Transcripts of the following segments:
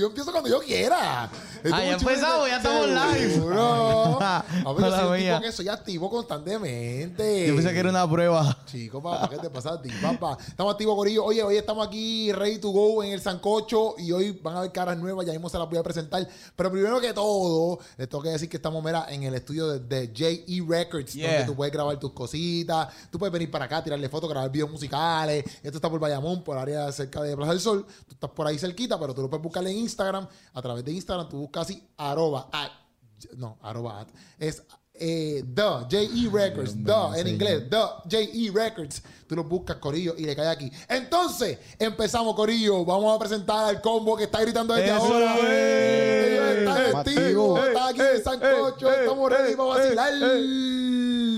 yo empiezo cuando yo quiera. Esto Ah, ya empezamos, ya estamos live. Seguro. A yo Mala soy un mía. tipo que soy activo constantemente. Yo pensé que era una prueba. Chico, papá, ¿qué te pasa a ti, papá? Estamos activos, Corillo. Oye, hoy estamos aquí ready to go en el Sancocho y hoy van a ver caras nuevas, ya mismo se las voy a presentar. Pero primero que todo, les tengo que decir que estamos, mira, en el estudio de, de JE Records, Yeah. donde tú puedes grabar tus cositas, tú puedes venir para acá, tirarle fotos, grabar videos musicales. Esto está por Bayamón, por área cerca de Plaza del Sol. Tú estás por ahí cerquita, pero tú lo puedes buscar en Instagram. A través de Instagram, tú buscas así, arroba, at, no, arroba, at, es eh, The J.E. Records, The en inglés, The J.E. Records. Tú lo buscas, Corillo, y le cae aquí. Entonces, empezamos, Corillo. Vamos a presentar al combo que está gritando desde Eso ahora. Ellos están activos, eh, están aquí en Sancocho, estamos ready para vacilar.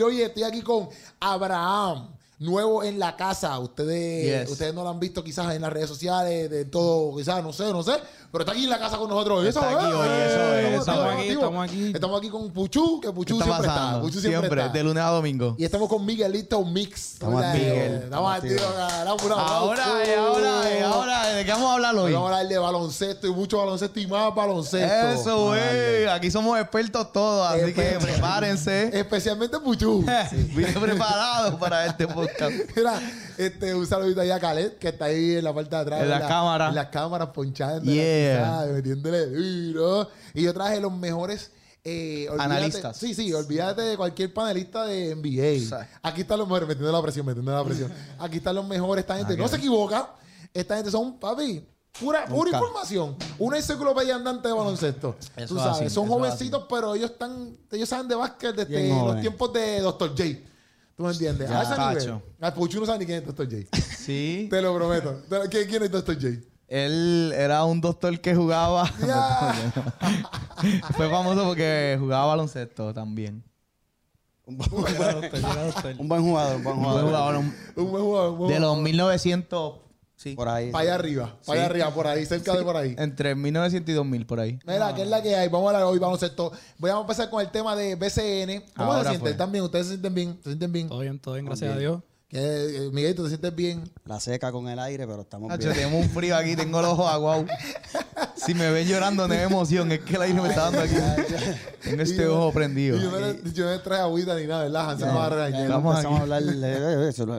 Oye, estoy aquí con Abraham. Nuevo en la casa, ustedes, Yes. ustedes no lo han visto quizás en las redes sociales, de todo, quizás, no sé, no sé, pero está aquí en la casa con nosotros. Está Eso, aquí, eh, eso es, estamos aquí, estamos aquí. Estamos aquí con Puchu, que ¿Qué Puchu está siempre está. Puchu siempre, Siempre, está. de lunes a domingo. Y estamos con Miguelito Mix. Estamos activos. eh, Estamos activos. aplauso. Ahora, eh, ahora, eh, ahora, ¿de qué vamos a hablar Hoy hoy? vamos a hablar de baloncesto y mucho baloncesto y más baloncesto. Eso, güey. Aquí somos expertos todos, así que prepárense. Especialmente Puchu. Vine preparado para este podcast. Mira, este, un saludito ahí a Khaled, que está ahí en la parte de atrás. En las la- cámaras. En las cámaras, ponchando. Yeah. Metiéndole duro. Y yo traje los mejores... eh, olvídate- Analistas. Sí, sí, olvídate de cualquier panelista de NBA. Aquí están los mejores, metiendo la presión, metiendo la presión. Aquí están los mejores. Esta gente no se equivoca. Esta gente son, papi, pura, pura información. Una enciclopedia andante de baloncesto. Eso Tú es sabes, así, son jovencitos, pero ellos están, ellos saben de básquet desde los tiempos de Dr. J. ¿Tú me entiendes? Ya, a ese nivel. Ah, Puchu no sabe ni quién es Dr. J. Sí. Te lo prometo. ¿Quién, quién es Dr. J? Él era un doctor que jugaba. Ya. Fue famoso porque jugaba baloncesto también. Un buen jugador, un buen jugador. Un buen jugador, un- buen jugador, un buen de jugador. los 1900. Sí. Por ahí. Para allá arriba. Para allá arriba, por ahí, cerca de por ahí. Entre 1900 y 2000, por ahí. Mira, ¿qué es la que hay? Vamos a hablar hoy baloncesto. Voy a empezar con el tema de BCN. ¿Cómo Ahora se sienten? fue. ¿Están bien? ¿Ustedes se sienten bien? ¿Se sienten bien? Todo bien, todo bien, gracias a Dios. ¿Qué, eh, Miguelito, ¿te sientes bien? La seca con el aire, pero estamos Nacho, bien. tenemos un frío aquí, tengo los ojos aguados. Si me ven llorando, no es emoción, es que el aire me está dando aquí. Tengo este yo- ojo prendido. Yo no, le, yo no le traje agüita ni nada, ¿verdad? Hansel me va a regañar. hablar de eso.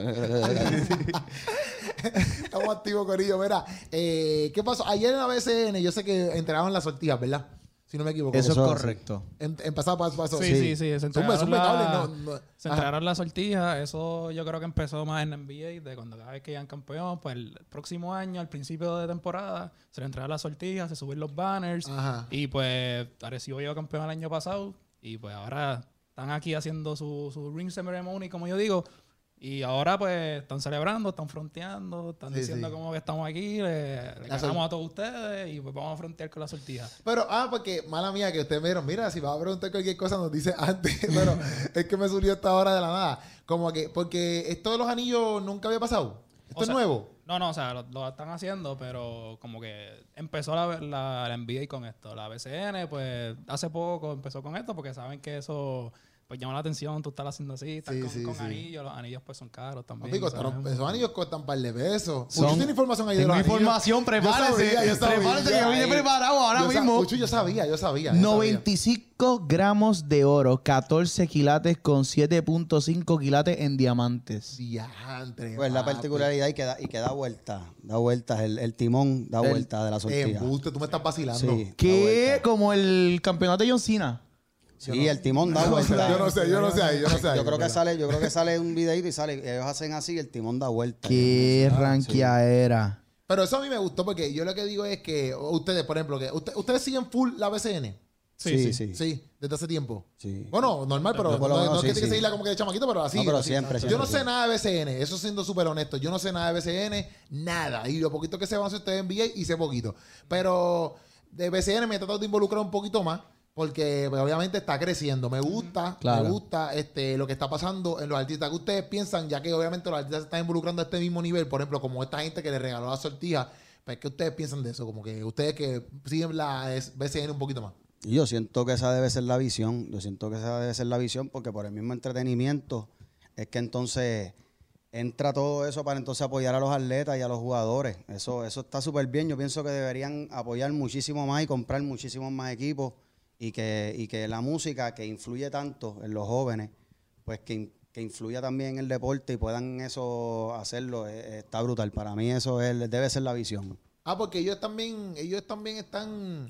Estamos activos, Corillo. Mira, eh, ¿qué pasó? Ayer en la BCN, yo sé que entregaban las sortijas, ¿verdad? Si no me equivoco. Eso es Eso, correcto. En, en pasado paso, paso. Sí, sí, sí. Se entregaron, zumba, la, cable, no, no. se entregaron las sortijas. Eso yo creo que empezó más en NBA, de cuando cada vez que iban campeón, pues el próximo año, al principio de temporada, se le entregaron las sortijas, se suben los banners. Ajá. Y pues Arecibo llegó campeón el año pasado. Y pues ahora están aquí haciendo su, su ring ceremony, como yo digo. Y ahora pues están celebrando, están fronteando, están Sí, diciendo sí. como que estamos aquí, le, le La ganamos a todos ustedes y pues vamos a frontear con las sortijas. Pero, ah, porque, mala mía, que ustedes me dijeron, mira, si vas a preguntar cualquier cosa, nos dice antes. Pero es que me surgió esta hora de la nada. Como que, porque esto de los anillos nunca había pasado. Esto O es sea, nuevo. No, no, o sea, lo, lo están haciendo, pero como que empezó la, la, la NBA con esto. La BCN, pues hace poco empezó con esto porque saben que eso pues llama la atención, tú estás haciendo así, estás Sí, con, sí, con sí. anillos, los anillos pues son caros también. Costaron- ¿sabes? esos anillos costan un par de pesos. Son- Puchu tiene información ahí de Tengo los anillos. información, Yo prepárese. sabía, yo sabía. Prepárese que vine preparado ahora Yo mismo. Puchu, yo sabía, yo sabía. yo sabía. 95 gramos de oro, 14 quilates con 7.5 quilates en diamantes. Diantre, Pues la particularidad y que da, y que da vuelta. Da vueltas. El, el timón da El- vuelta de la sortija. Embuste, tú me estás vacilando. ¿Qué? Como el campeonato de John Cena. Sí, el timón da vuelta. yo no sé, yo no sé ahí, yo no sé ahí, Yo creo que sale, yo creo que sale un videito y sale, ellos hacen así y el timón da vuelta. ¿Qué Ah, ranquia era? Pero eso a mí me gustó porque yo lo que digo es que ustedes, por ejemplo, que usted- ustedes siguen full la BCN. Sí, sí, sí. Sí, desde hace tiempo. Sí. Bueno, normal, pero por no, es que sí, tiene que sí. seguirla como que de chamaquito, pero así. No, pero así. siempre, Yo siempre, no sé nada de BCN, eso siendo súper honesto. Yo no sé nada de BCN, nada. Y lo poquito que sé van a hacer ustedes en NBA y sé poquito. Pero de BCN me he tratado de involucrar un poquito más. Porque pues, obviamente está creciendo. Me gusta, Claro. me gusta este, lo que está pasando en los artistas que ustedes piensan, ya que obviamente los artistas se están involucrando a este mismo nivel. Por ejemplo, como esta gente que le regaló la sortija. Pues, ¿qué ustedes piensan de eso? Como que ustedes que siguen la BCN un poquito más. Yo siento que esa debe ser la visión. Yo siento que esa debe ser la visión porque por el mismo entretenimiento es que entonces entra todo eso para entonces apoyar a los atletas y a los jugadores. Eso, eso está súper bien. Yo pienso que deberían apoyar muchísimo más y comprar muchísimos más equipos y que, y que la música que influye tanto en los jóvenes, pues que, que influya también en el deporte y puedan eso hacerlo, eh, está brutal. Para mí eso es, debe ser la visión. Ah, porque ellos también, ellos también están,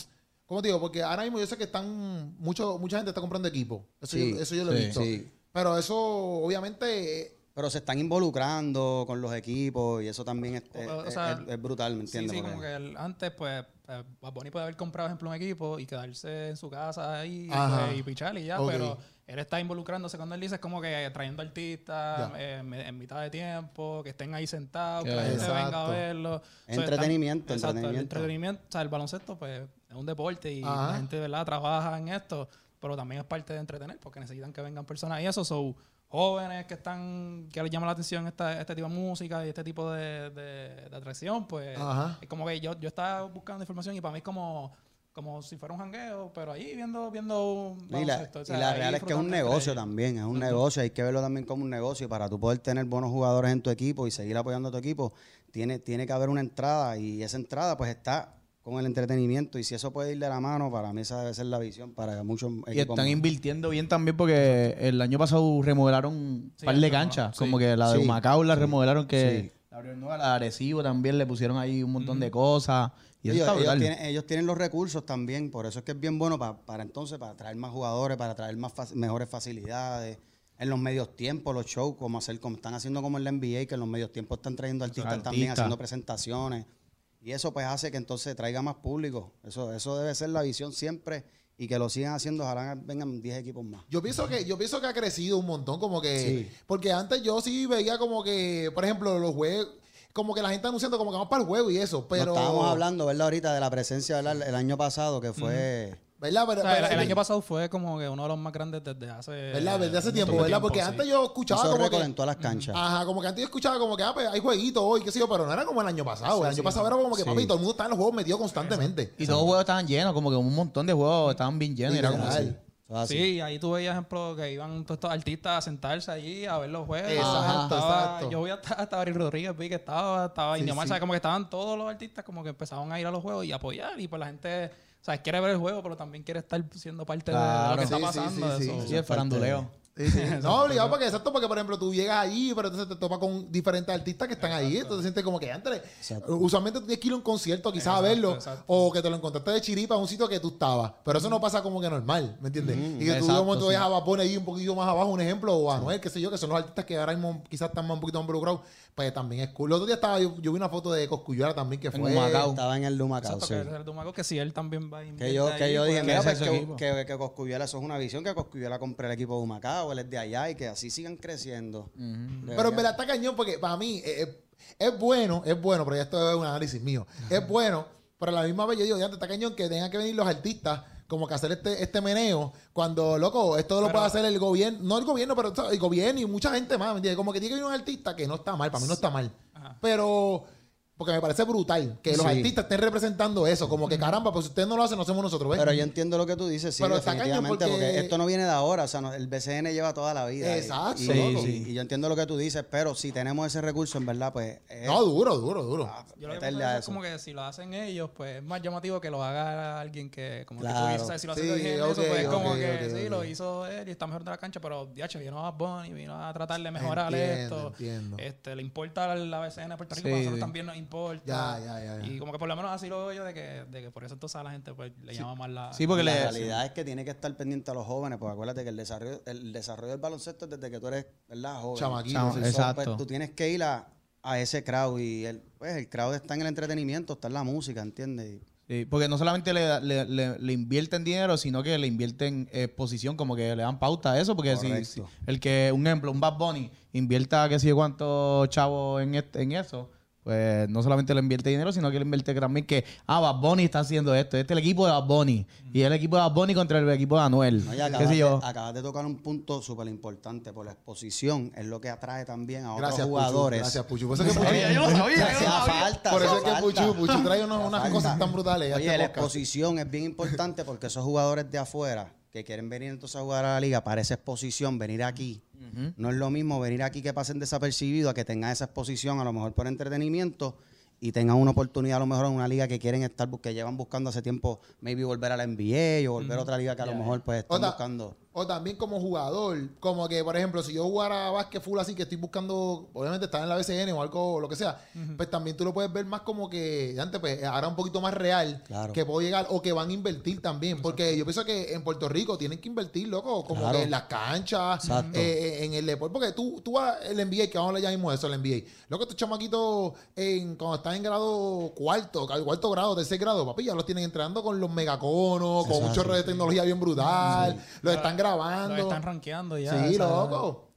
¿cómo te digo? Porque ahora mismo yo sé que están, mucho, mucha gente está comprando equipo. Eso, Sí, yo, eso yo lo he sí, visto. sí. Pero eso, obviamente, eh, Pero se están involucrando con los equipos y eso también es, es- O- o es- sea, es- es brutal, ¿me Sí, entiendes? sí, Porque- como que el- antes, pues, eh, Bunny puede haber comprado, por ejemplo, un equipo y quedarse en su casa ahí Ajá. pues, y pichar y ya, Ok. pero él está involucrándose cuando él dice es como que trayendo artistas eh, en, mitad de tiempo, que estén ahí sentados, Que- la gente venga a verlo. O sea, Entretenimiento, están- exacto, el entretenimiento. entretenimiento. O sea, el baloncesto, pues, es un deporte y Ajá. la gente, ¿verdad?, trabaja en esto, pero también es parte de entretener porque necesitan que vengan personas y eso, son jóvenes que están, que les llama la atención esta, este tipo de música y este tipo de, de- de atracción, pues Ajá. es como que yo, yo estaba buscando información y para mí es como, como si fuera un jangueo, pero ahí viendo, viendo un Y la, o y la real es que es un negocio también, es un negocio, hay que verlo también como un negocio para tú poder tener buenos jugadores en tu equipo y seguir apoyando a tu equipo, tiene, tiene que haber una entrada y esa entrada pues está con el entretenimiento y si eso puede ir de la mano, para mí esa debe ser la visión para muchos Y están más. invirtiendo bien también porque el año pasado remodelaron un Sí, par de canchas. Como sí. que la de Sí, Humacao la sí, remodelaron que sí. la abrieron nueva, la de Arecibo también le pusieron ahí un montón de cosas. Y eso ellos, está ellos brutal. tienen, ellos tienen los recursos también, por eso es que es bien bueno pa- para entonces, para traer más jugadores, para traer más fac- mejores facilidades. En los medios tiempos, los shows, como hacer, como están haciendo como en la NBA, que en los medios tiempos están trayendo artistas Artistas. también, haciendo presentaciones. Y eso pues hace que entonces traiga más público. Eso, eso debe ser la visión siempre y que lo sigan haciendo. Ojalá vengan 10 equipos más. Yo pienso que yo pienso que ha crecido un montón, como que Sí. porque antes yo sí veía como que, por ejemplo, los juegos, como que la gente anunciando como que vamos para el juego y eso, pero No estábamos hablando, ¿verdad? Ahorita de la presencia ¿verdad? el año pasado, que fue... ¿verdad? Pero, O sea, el, pero- el año pasado fue como que uno de los más grandes desde hace... ¿verdad? Desde hace tiempo, ¿verdad? Porque tiempo, antes sí. yo escuchaba como que en todas las canchas. Ajá, como que antes yo escuchaba como que ah, pues, hay jueguitos hoy, qué sé yo, pero no era como el año pasado. el año pasado era como que Sí. papi, todo el mundo estaba en los juegos metido constantemente. Y todos los juegos estaban llenos, como que un montón de juegos estaban bien llenos. y era como así. Sí, ahí tú veías, ejemplo, que iban todos estos artistas a sentarse allí a ver los juegos. Exacto, Estaba- exacto. Yo vi hasta, hasta Ari Rodríguez, vi que estaba, estaba Sí, Indio Mar, sí. ¿sabes? como que estaban todos los artistas como que empezaban a ir a los juegos y apoyar. Y pues la gente, ¿sabes? Quiere ver el juego, pero también quiere estar siendo parte de lo que está Sí, sí, pasando. sí, de sí. eso. Sí, el faranduleo. Sí, sí. No, obligado porque exacto, porque por ejemplo tú llegas allí, pero entonces te topas con diferentes artistas que están ahí, entonces sientes como que antes, Exacto. usualmente tú tienes que ir a un concierto quizás a Exacto, verlo, exacto. o que te lo encontraste de chiripa en un sitio que tú estabas, pero eso no pasa como que normal, ¿me entiendes? y que tú de exacto, momento sí. a Vapone ahí un poquito más abajo, un ejemplo, o a Noel, qué sé yo, que son los artistas que ahora mismo quizás están más un poquito más involucrados, pues también es cool. El otro día estaba, yo, yo vi una foto de Coscuyuela también que En fue... Humacao. Estaba en el Lumacao, Exacto, sí. que el si él también va a Que yo, que yo dije, pues, pues, que, que, que Coscuyuela, eso es una visión, que Coscuyuela compre el equipo de Humacao, él es de allá y que así sigan creciendo. Pero en verdad está cañón porque para mí eh, eh, es bueno, es bueno, pero ya esto es un análisis mío. Es bueno, pero a la misma vez yo digo, ya está cañón que tengan que venir los artistas como que hacer este, este meneo cuando, loco, esto lo Pero- puede hacer el gobierno, no el gobierno, pero el gobierno y mucha gente más, ¿me entiendes? Como que tiene que venir un artista que no está mal, para mí no está mal. Ajá. Pero... Porque me parece brutal que los Sí. artistas estén representando eso. Como que caramba, pues si ustedes no lo hacen, no hacemos nosotros. ¿ves? Pero yo entiendo lo que tú dices, sí, Pero definitivamente, porque- porque... esto no viene de ahora, o sea, no- el BCN lleva toda la vida. y- Exacto, Y, loco. y- y yo entiendo lo que tú dices, pero si tenemos ese recurso, en verdad, pues... es- no, duro, duro, duro. Yo lo que a es como que si lo hacen ellos, pues es más llamativo que lo haga alguien que, como que tú dices, o sea, si lo hace Sí, alguien eso, pues es como que sí, lo hizo él y está mejor de la cancha, pero diacho, vino a Bunny, vino a tratar de mejorar Entiendo, esto. entiendo. Este, le importa la BCN de Puerto Rico, Sí, pero a nosotros también nos importa. Ya, ya, ya, ya. Y como que por lo menos así lo veo yo de que, de que por eso entonces a la gente pues le llama más la... Sí, porque la le- realidad es que tiene que estar pendiente a los jóvenes, porque acuérdate que el desarrollo, el desarrollo del baloncesto es desde que tú eres, ¿verdad? Joven. Chamaquito, Chama- sí. So, exacto. pues, tú tienes que ir a, a ese crowd y el, pues, el crowd está en el entretenimiento, está en la música, ¿entiendes? Sí, porque no solamente le, le, le- le invierten dinero, sino que le invierten exposición, como que le dan pauta a eso. Porque si, el que, un ejemplo, un Bad Bunny invierta qué sé yo cuántos chavos en, este- en eso, pues no solamente le invierte dinero, sino que le invierte también que, ah, Bad Bunny está haciendo esto. Este es el equipo de Bad Bunny. Y el equipo de Bad Bunny contra el equipo de Anuel. No, y qué acabas, sé yo. de, acabas de tocar un punto súper importante, por la exposición es lo que atrae también a otros Gracias, Puchu. jugadores. Gracias, Puchu. Por eso es que Puchu- falta. Por eso es hacía que falta. Puchu, Puchu trae unas cosas tan brutales. Oye, este la exposición es bien importante porque esos jugadores de afuera que quieren venir entonces a jugar a la liga para esa exposición, venir aquí No es lo mismo venir aquí que pasen desapercibidos a que tengan esa exposición, a lo mejor por entretenimiento, y tengan una oportunidad a lo mejor en una liga que quieren estar, que llevan buscando hace tiempo, maybe volver a la NBA o volver a otra liga que a lo mejor pues están Otra- buscando. O también como jugador, como que, por ejemplo, si yo jugara básquet full así, que estoy buscando, obviamente estar en la BCN o algo, lo que sea, pues también tú lo puedes ver más como que, antes, pues ahora un poquito más real, Claro. que puedo llegar, o que van a invertir también, porque yo pienso que en Puerto Rico tienen que invertir, loco, como Claro. que en las canchas, Exacto. eh, en el deporte, porque tú, tú vas al NBA, que vamos a hablar ya mismo de eso, el NBA, loco, estos chamaquitos, en, cuando están en grado cuarto, cuarto grado, tercer grado, papi, ya los tienen entrenando con los megaconos, con un Exacto. chorro de tecnología bien brutal, los están grabando. Los están rankeando ya. Sí, loco.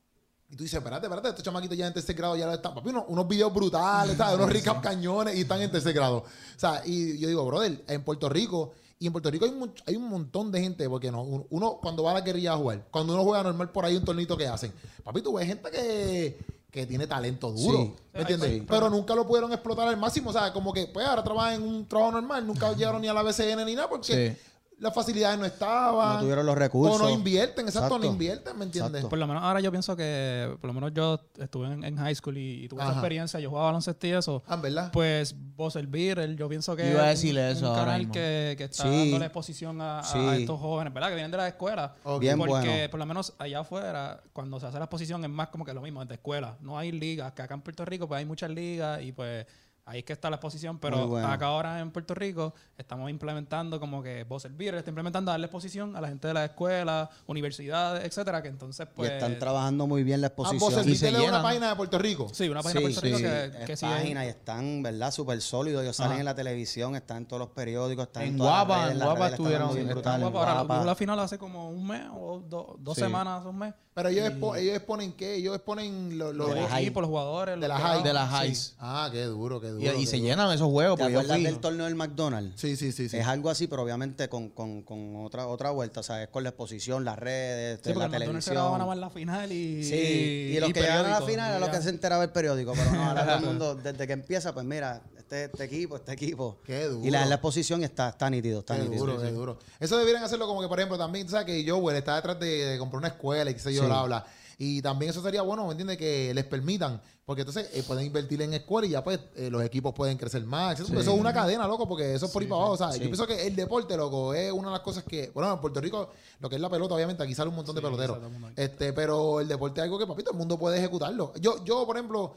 Y tú dices, espérate, espérate, estos chamaquitos ya en tercer grado ya lo están. Papi, unos, unos videos brutales, ¿sabes? Unos recap cañones y están en tercer grado. O sea, y yo digo, brother, en Puerto Rico, y en Puerto Rico hay, mu- hay un montón de gente, porque no, uno, uno cuando va a la guerrilla a jugar, cuando uno juega normal por ahí un tornito que hacen, papi, tú ves gente que, que tiene talento duro, Sí. ¿me entiendes? Sí. Pero nunca lo pudieron explotar al máximo, o sea, como que, pues ahora trabajan en un trabajo normal, nunca llegaron ni a la BCN ni nada, porque Sí. Las facilidades no estaban. No tuvieron los recursos. O no invierten, exacto, no Exacto. invierten, ¿me entiendes? Exacto. Por lo menos ahora yo pienso que, por lo menos yo estuve en, en high school y, y tuve esa experiencia, yo jugaba baloncesto y eso. Ah, ¿en verdad? Pues Buzzer Beater, yo pienso que Iba a es decirle un, eso un ahora canal mismo. que, que está Sí. dándole exposición a, a- Sí. a estos jóvenes, ¿verdad? Que vienen de la escuela. Ok. Bien Porque bueno. por lo menos allá afuera, cuando se hace la exposición es más como que lo mismo, desde escuela. No hay ligas, que acá en Puerto Rico pues hay muchas ligas y pues ahí es que está la exposición, pero bueno. acá ahora en Puerto Rico estamos implementando como que Buzzer Beater está implementando darle exposición a la gente de la escuela, universidades, etcétera, que entonces pues... y están trabajando muy bien la Ah, vos exposición. Y se una llenan. página de Puerto Rico. Sí, una página de Puerto Rico sí. que, que es sí página y están, ¿verdad? Súper sólidos. Ellos salen Ajá. en la televisión, están en todos los periódicos, están en, En todas las Guapa, redes, en las Guapa redes están estuvieron- bien están brutal, en Guapa, ahora, la final hace como un mes o do- dos Sí. semanas, un mes. Pero ellos, expo- ellos exponen qué? Ellos exponen Los high. equipos, los jugadores. De los. De las Sí. highs. Ah, qué duro, qué duro. Y, y se duro. llenan esos juegos, ¿Te yo fui. del torneo del McDonald's? Sí, sí, sí. sí. Es algo así, pero obviamente con, con, con otra, otra vuelta. O sea, es con la exposición, las redes, Sí, la televisión. más la final y. Sí, y, los que llegaron a la final era y los ya. que se enteraba el periódico. Pero no, ahora todo el mundo, desde que empieza, pues mira, este, este equipo, este equipo. Qué duro. Y la, la exposición está, está nítido, está Qué nítido. duro, qué duro. Eso deberían hacerlo como que, por ejemplo, también, sabes que Joel está detrás de, de comprar una escuela y qué sé yo, Sí. bla, bla. Y también eso sería bueno, ¿me entiendes? Que les permitan, porque entonces eh, pueden invertir en escuela y ya pues eh, los equipos pueden crecer más. Eso, eso es una cadena, loco, porque eso es por ahí para abajo. O sea, yo pienso que el deporte, loco, es una de las cosas que, bueno, en Puerto Rico, lo que es la pelota, obviamente, aquí sale un montón de peloteros. Este, pero el deporte es algo que, papito, el mundo puede ejecutarlo. Yo, yo, por ejemplo,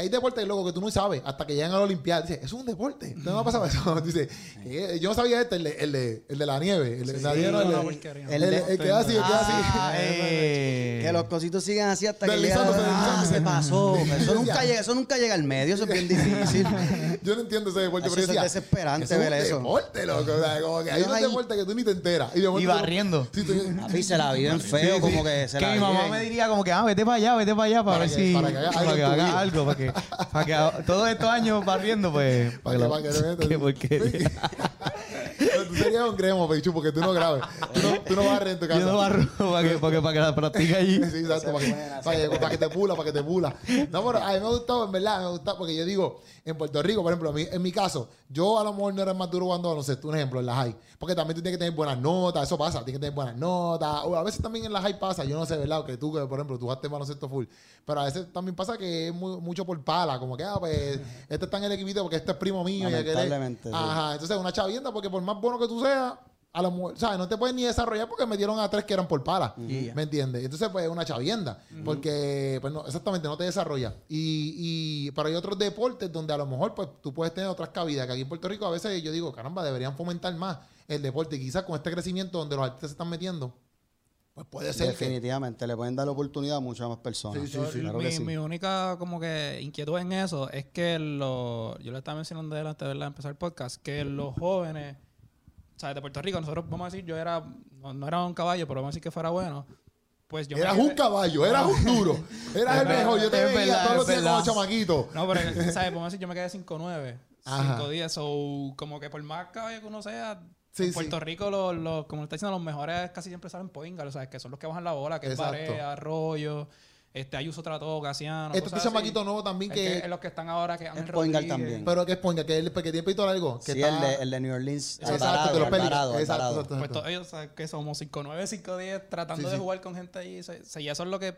que hay deportes, loco, que tú no sabes hasta que llegan a la Olimpiada. Dices, eso es un deporte. ¿No me ha pasado eso? Dice, que yo no sabía este, el de, el de, el de la nieve. El de la nieve, no, el de- el, el, el que así, el que da así. Ah, eh. Que los cositos sigan así hasta que llegan- Ah, se pasó. Eso nunca, llega, eso nunca llega al medio, eso es bien difícil. Yo no entiendo ese deporte, Eso pero es decía, desesperante eso es ver un eso. deporte, loco. O sea, como que hay ahí- deportes que tú ni te enteras. Y, Y barriendo. Sí, tú- se la viven feo, como que se que la mi mamá me diría como que, ah, vete para allá, vete para allá para, Para ver que- si... para que haga algo para que, para que haga- todos estos años barriendo, pues... Para que- porquería. Tú serías un cremo, Peichu, porque tú no grabes. Tú no, tú no barres en tu casa. Yo no barro para que, para que, para que la practique allí. Sí, exacto, para que, para, que, para que te pula, para que te pula. No, pero a mí me ha gustado, en verdad, me ha gustado, porque yo digo, en Puerto Rico, por ejemplo, a mí- en mi caso, yo a lo mejor no era más duro jugando baloncesto, un ejemplo, en la high. Porque también tú tienes que tener buenas notas, eso pasa, tienes que tener buenas notas. O a veces también en la high pasa, yo no sé, ¿verdad? Que tú, que por ejemplo, tú jugaste baloncesto full. Pero a veces también pasa que es muy- mucho por pala, como que, ah, pues, este está en el equipito porque este es primo mío y aquel es-. Ajá, entonces una chavienda, porque por más bueno que tú seas, a lo mejor, ¿sabes? No te puedes ni desarrollar porque metieron a tres que eran por pala. ¿Me entiendes? Entonces, pues es una chavienda. Porque, pues no, exactamente, no te desarrolla. Y, y, pero hay otros deportes donde a lo mejor, pues tú puedes tener otras cabidas. Que aquí en Puerto Rico a veces yo digo, caramba, deberían fomentar más el deporte. Y quizás con este crecimiento donde los artistas se están metiendo, pues puede ser que. Definitivamente, le pueden dar la oportunidad a muchas más personas. Sí, sí, claro mi, que sí. mi única como que inquietud en eso es que lo, yo le estaba mencionando antes de ¿verdad? empezar el podcast, que los jóvenes, de Puerto Rico, nosotros vamos a decir, yo era, no, no era un caballo, pero vamos a decir que fuera bueno. Pues yo Eras un caballo, eras un duro. Eras el mejor. Yo te veía verdad, todos los días como chamaquito. No, pero, ¿sabes? Vamos a decir, yo me quedé 5'9", Ajá. 5'10", o como que por más caballo que uno sea, Sí, en sí. Puerto Rico, los, los, como está diciendo, los mejores casi siempre salen Poingal, o sea, que son los que bajan la bola, que Exacto. es Barea, Arroyo, este, Ayuso Trató, Casiano, Este chamaquito nuevo también Es que. que los que están ahora, que guard Rodríguez. también. Pero que es Ponga, que, él, que tiene pito largo. Que Sí, está- el, de, el de New Orleans. Exacto, Alvarado, de los Pelicans. Exacto, Alvarado. exacto, Pues exacto. todos ellos, ¿sabes? que somos 5'9", 5'10", tratando Sí, de sí. jugar con gente ahí. se- se- y eso es lo que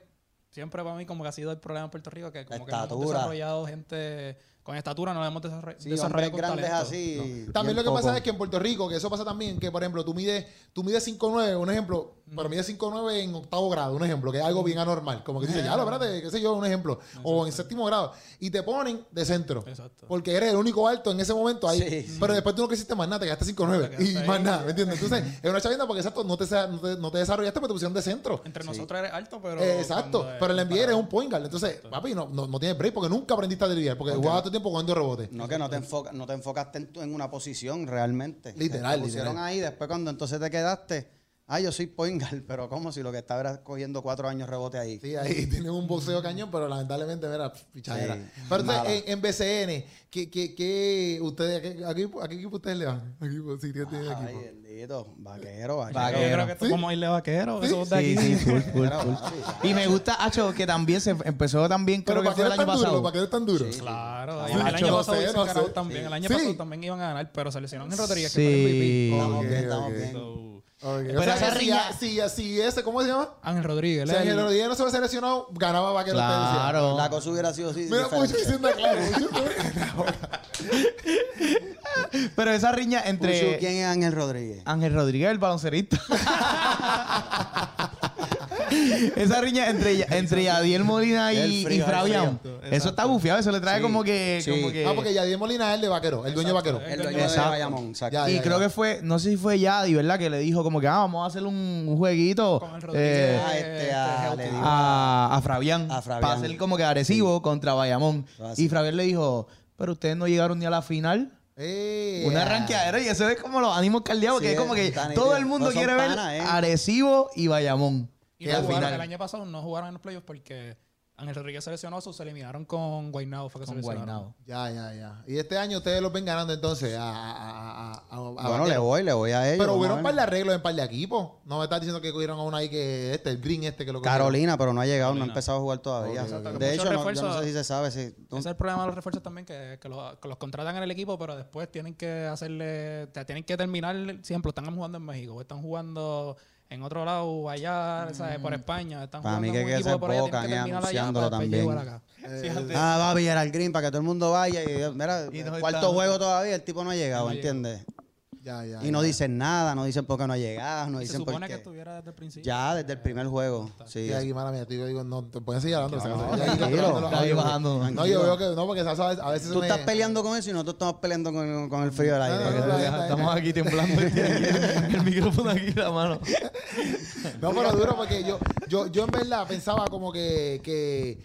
siempre para mí como que ha sido el problema en Puerto Rico, que como que no hemos desarrollado gente con estatura, no la hemos desarroll- Sí, desarrollado con grandes talento. así. También lo que pasa es que en Puerto Rico, que eso pasa también, que por ejemplo, tú mides, tú mides 5'9, un ejemplo, pero mides 5'9 en octavo grado, un ejemplo, que es algo bien anormal. Como que dices, ya lo, espérate, qué sé yo, un ejemplo. O en séptimo grado. Y te ponen de centro. Exacto. Porque eres el único alto en ese momento ahí. Sí, sí. Pero después tú no quisiste más nada, te quedaste 5'9 Te y más ahí. nada, ¿me entiendes? Entonces, es una chavienda porque exacto, no te, no te, no te desarrollaste, pero te pusieron de centro. Entre nosotros eres alto, pero... Eh, exacto, pero el NBA eres un point guard. Entonces, papi, no, no, no tienes break porque nunca aprendiste a driblar, porque jugabas tiempo cogiendo rebotes. No, que no te, enfoca, no te enfocaste en, tu- en una posición realmente. Literal, Te pusieron literal. ahí, después cuando entonces te quedaste, ah, yo soy point guard, pero como si lo que estaba era cogiendo cuatro años rebote ahí. Sí, ahí tienen un boxeo cañón, pero lamentablemente, mira, pichadera. Sí, pero en, en BCN, ¿qué, qué, qué ustedes, a qué, a qué- equipo ustedes le van? ¿A qué equipo? Sí, ¿qué tienen Ay, equipo? bendito, vaquero, vaquero. Yo Vaquero. creo que esto podemos irle vaquero. Sí, de Sí, aquí. sí, full, full, Y me gusta, Acho, que también se empezó también, Pero creo que ¿para qué fue el año duro? pasado. ¿Para qué eres tan duro? Claro, Sí, el año no pasado sé, hizo no Carao sé. también. El año Sí. pasado también iban a ganar, pero se lesionó en Rodríguez, que Sí. fue Estamos bien, estamos bien. MVP. Ok, Pero o sea, esa que si, riña- si, si ese, ¿cómo se llama? Ángel Rodríguez. Si Ángel Rodríguez no se hubiese lesionado, ganaba Vaquero. Claro. La cosa hubiera sido así. Mira, diferente. mucho diciendo claro. Pero esa riña Puchu, entre ¿Quién es Ángel Rodríguez? Ángel Rodríguez, el baloncerista. esa riña entre, entre Yadiel Molina y, frío, y el Fabián. Eso está bufiado, eso le trae Sí. como que. Sí. Como que Ah, porque Yadier Molina es el de Vaquero, el dueño de Vaquero. El dueño de Exacto. Bayamón, exacto. Ya, y ya, creo que fue, no sé si fue Yadi, ¿verdad? Que le dijo como que ah, vamos a hacer un, un jueguito Con el eh, Rodríguez. Ah, este, ah, Este, le digo. a, a Fabián, A Fabián. para hacer como que agresivo contra Bayamón. Y Fabián le dijo, pero ustedes no llegaron ni a la final. Eh, Una ah. ranqueadera y eso es como los ánimos caldeados, Sí, que es como que todo el mundo No quiere ver ¿eh? Arecibo y Bayamón. Y no al jugaron, final el año pasado no jugaron en los playoffs porque Ángel Rodríguez se lesionó, se eliminaron con Guaynabo. Fue que con se. Ya, ya, ya. Y este año ustedes los ven ganando entonces a, a, a, a- a- a Bueno, le voy, le voy a ellos. Pero hubieron un par de arreglos en par de equipos. No me estás diciendo que cogieron a una ahí que este, el Green este que lo cogieron. Carolina, pero no ha llegado, no ha empezado a jugar todavía. Ok, ok, ok. De hecho, no, yo no sé si se sabe si... Ese es el problema de los refuerzos también, que, que los, que los contratan en el equipo, pero después tienen que hacerle, te tienen que terminar, siempre están jugando en México, o están jugando en otro lado, allá, ¿sabes? por España, están Para jugando mí que que se enfocan allá anunciándolo también. acá. Eh, Ah, va Villar Green para que todo el mundo vaya y mira, Y no cuarto está- juego todavía, el tipo no ha llegado, No ¿entiendes? Ya, ya, Y no ya. dicen nada, no dicen por qué no ha llegado, no Se dicen por supone que qué. estuviera desde el principio. Ya, desde el primer juego. Sí, Sí, aquí, mala mía, te digo, no, te pueden seguir hablando. No, no, tranquilo. ahí bajando. No, yo veo que no, porque ¿sabes? a veces Tú me- estás peleando con eso y nosotros estamos peleando con, con el frío del aire. No, no, no, no, Estamos aquí temblando el, el micrófono aquí en la mano. No, pero duro porque yo, yo, yo en verdad pensaba como que, que,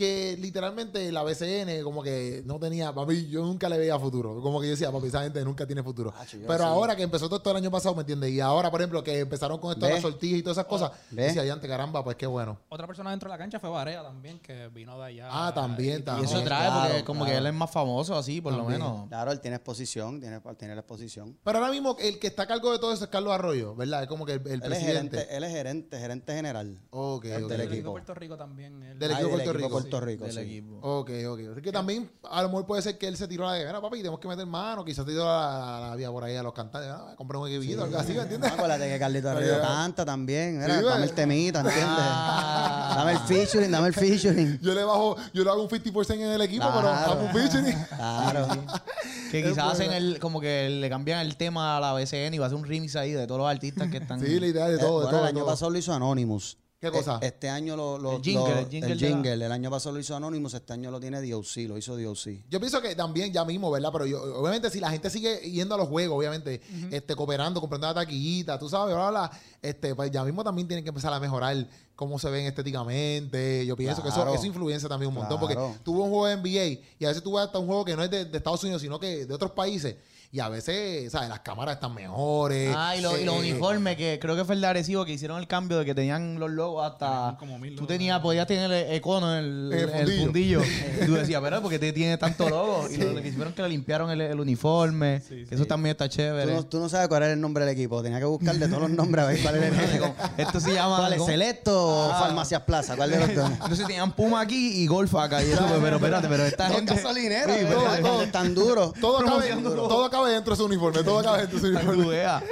que literalmente la BCN como que no tenía, papi, yo nunca le veía futuro. Como que yo decía, papi, esa gente nunca tiene futuro. Ah, pero sí. ahora que empezó todo esto el año pasado, ¿me entiendes? Y ahora, por ejemplo, que empezaron con esto de las sortijas y todas esas cosas, Ve. decía, ya, caramba, pues qué bueno. Otra persona dentro de la cancha fue Varea también, que vino de allá. Ah, también, Y- Y también. eso trae claro, porque como que él es más famoso así, por lo También. menos. Claro, él tiene exposición, tiene, tiene la exposición. Pero ahora mismo el que está a cargo de todo eso es Carlos Arroyo, ¿verdad? Es como que el, el Él es presidente. gerente, él es gerente, gerente general. Ok, del equipo. Puerto Rico también. él- Del Ah, equipo de del Puerto Rico. Puerto Rico, del sí. equipo. Ok, ok. Así que también a lo mejor puede ser que él se tiró la de, mira, papi, tenemos que meter mano, quizás te tiró la, la vía por ahí a los cantantes, ah, comprar un equipito, algo así, ¿me entiendes? No, acuérdate que Carlito Arroyo canta también. Mira, Sí, dame el temita, ¿entiendes? Ah. Dame el featuring, dame el featuring. Yo le bajo, yo le hago un 50% en el equipo, pero Claro. hago un featuring. Claro. Que quizás hacen el, como que le cambian el tema a la BCN y va a hacer un remix ahí de todos los artistas que están. Sí, la idea de Eh, todo, de bueno, todo. el año todo. pasado lo hizo Anonymous. ¿Qué cosa? Eh, Este año lo, lo- El jingle, lo- el jingle el de la- jingle. El año pasado lo hizo Anonymous, este año lo tiene DOC, lo hizo DOC. Yo pienso que también ya mismo, ¿verdad? Pero yo, obviamente, si la gente sigue yendo a los juegos, obviamente, este, cooperando, comprando la taquillita, tú sabes, bla, bla, bla, este, pues ya mismo también tienen que empezar a mejorar cómo se ven estéticamente. Yo pienso que Claro. eso, eso influencia también un montón, Claro. porque tuvo un juego de NBA y a veces tú vas hasta un juego que no es de, de Estados Unidos, sino que de otros países. Y a veces, ¿sabes? Las cámaras están mejores. Ah, y, lo- y los eh, uniformes, que creo que fue el de Arecibo que hicieron el cambio de que tenían los logos hasta. Como mil Tú logos. tenías, podías tener el icono en el, En el fundillo. y tú decías, pero ¿por qué te tiene tanto logo? Y lo, lo que hicieron que le limpiaron el, el uniforme. Eso también está Tú chévere. no, tú no sabes cuál era el nombre del equipo. Tenía que buscar de todos los nombres a ver cuál era el nombre. Esto se llama. ¿Cuál es? ¿Selecto o Ah. Farmacias Plaza? ¿Cuál de los dos? Entonces tenían Puma aquí y Golf acá. Y eso, pero espérate, pero esta gente. gasolineras, Sí, todo, todo. Tan duro. Todo todo cabe dentro de su uniforme, todo cabe dentro de su que uniforme. veas.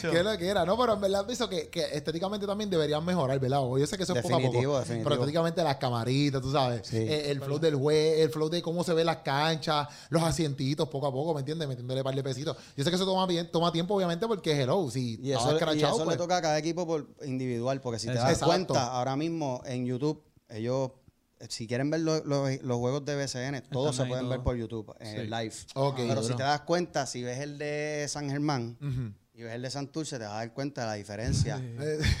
¿Qué es lo que era? No, pero en verdad pienso que, que estéticamente también deberían mejorar, ¿verdad? Yo sé que eso es poco a poco. Definitivo. Pero estéticamente las camaritas, tú sabes. Sí. Eh, el flow del juez, el flow de cómo se ven las canchas, los asientitos, poco a poco, ¿me entiendes? Metiéndole un par de pesitos. Yo sé que eso toma, bien, toma tiempo, obviamente, porque hello, si Y eso, y eso pues, le toca a cada equipo por individual, porque si te das Exacto. cuenta, ahora mismo en YouTube, ellos, si quieren ver lo- lo- los juegos de BCN, todos se pueden ver por YouTube, en el live. Pero si te das cuenta, si ves el de San Germán y ves el de Santurce, te vas a dar cuenta de la diferencia. Eh,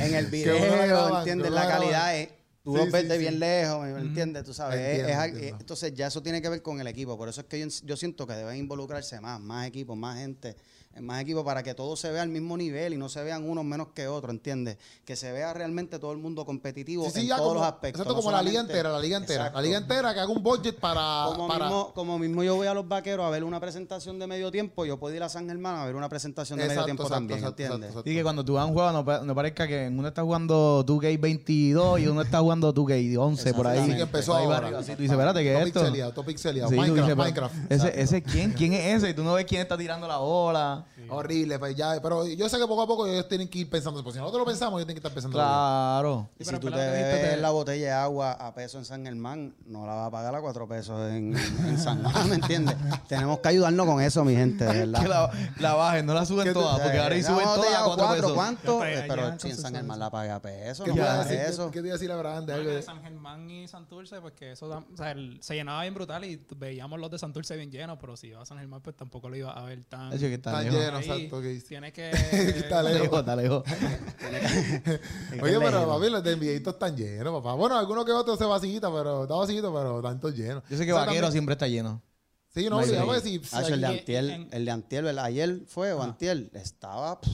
en el video, graban, ¿entiendes? La calidad es... Tú Sí, los ves sí, de sí. bien lejos, ¿me entiendes? Tú sabes, es- Entiendo, es al- entiendo. entonces ya eso tiene que ver con el equipo. Por eso es que yo, yo siento que deben involucrarse más, más equipos, más gente, más equipos para que todo se vea al mismo nivel y no se vean unos menos que otros, ¿entiendes? Que se vea realmente todo el mundo competitivo Sí, sí, en todos como, los aspectos. exacto, no como la liga entera, la liga entera. Exacto. La liga entera que haga un budget para... Como, para mismo, como mismo yo voy a los vaqueros a ver una presentación de medio tiempo, yo puedo ir a San Germán a ver una presentación de medio tiempo exacto, también, exacto, ¿entiendes? exacto, Y que cuando tú vas a un juego no, pa- no parezca que en uno está jugando 2K22 y uno está jugando 2K11 por ahí. Así que empezó Ahí ahora. así tú dices, espérate, ¿qué es esto? todo pixeleado. Sí, Minecraft, dices, Minecraft. Ese, ese quién, quién es ese? Y tú no ves quién está tirando la bola. Horrible, pues ya, pero yo sé que poco a poco ellos tienen que ir pensando, pues si nosotros lo pensamos, ellos tienen que estar pensando. Claro. Y Sí, si pero tú te verdad que dijiste, bebes la botella de agua a peso en San Germán, no la va a pagar a cuatro pesos en, en San Juan, ¿me entiendes? Tenemos que ayudarnos con eso, mi gente, de verdad. Que la, la bajen, no la suben ¿Qué tú- todas, porque ahora ahí Esa suben todas a cuatro cuatro, pesos. ¿cuánto? Pero Eh, allá Pero en si en San Germán la paga a peso, ¿Qué no te iba a paga decir? eso. ¿Qué, te iba a decir la verdad? Bueno, Algo de San Germán y Santurce, pues que eso, da- o sea, el- se llenaba bien brutal y veíamos los de Santurce bien llenos, pero si iba a San Germán, pues tampoco lo iba a ver tan. Eso que está Tan lejos. Lleno, exacto. que- Tiene que. Está lejos. está lejos. Oye, pero papi, los de NBA están llenos, papá. Bueno, algunos que otros se vacita, pero está vacito, pero tanto lleno. Yo sé que O sea, Vaquero también- siempre está lleno. Sí, no, No, obligado, sí. sí, Ah, el de Antiel, el de Antiel, el- ayer fue o Antiel, estaba pff,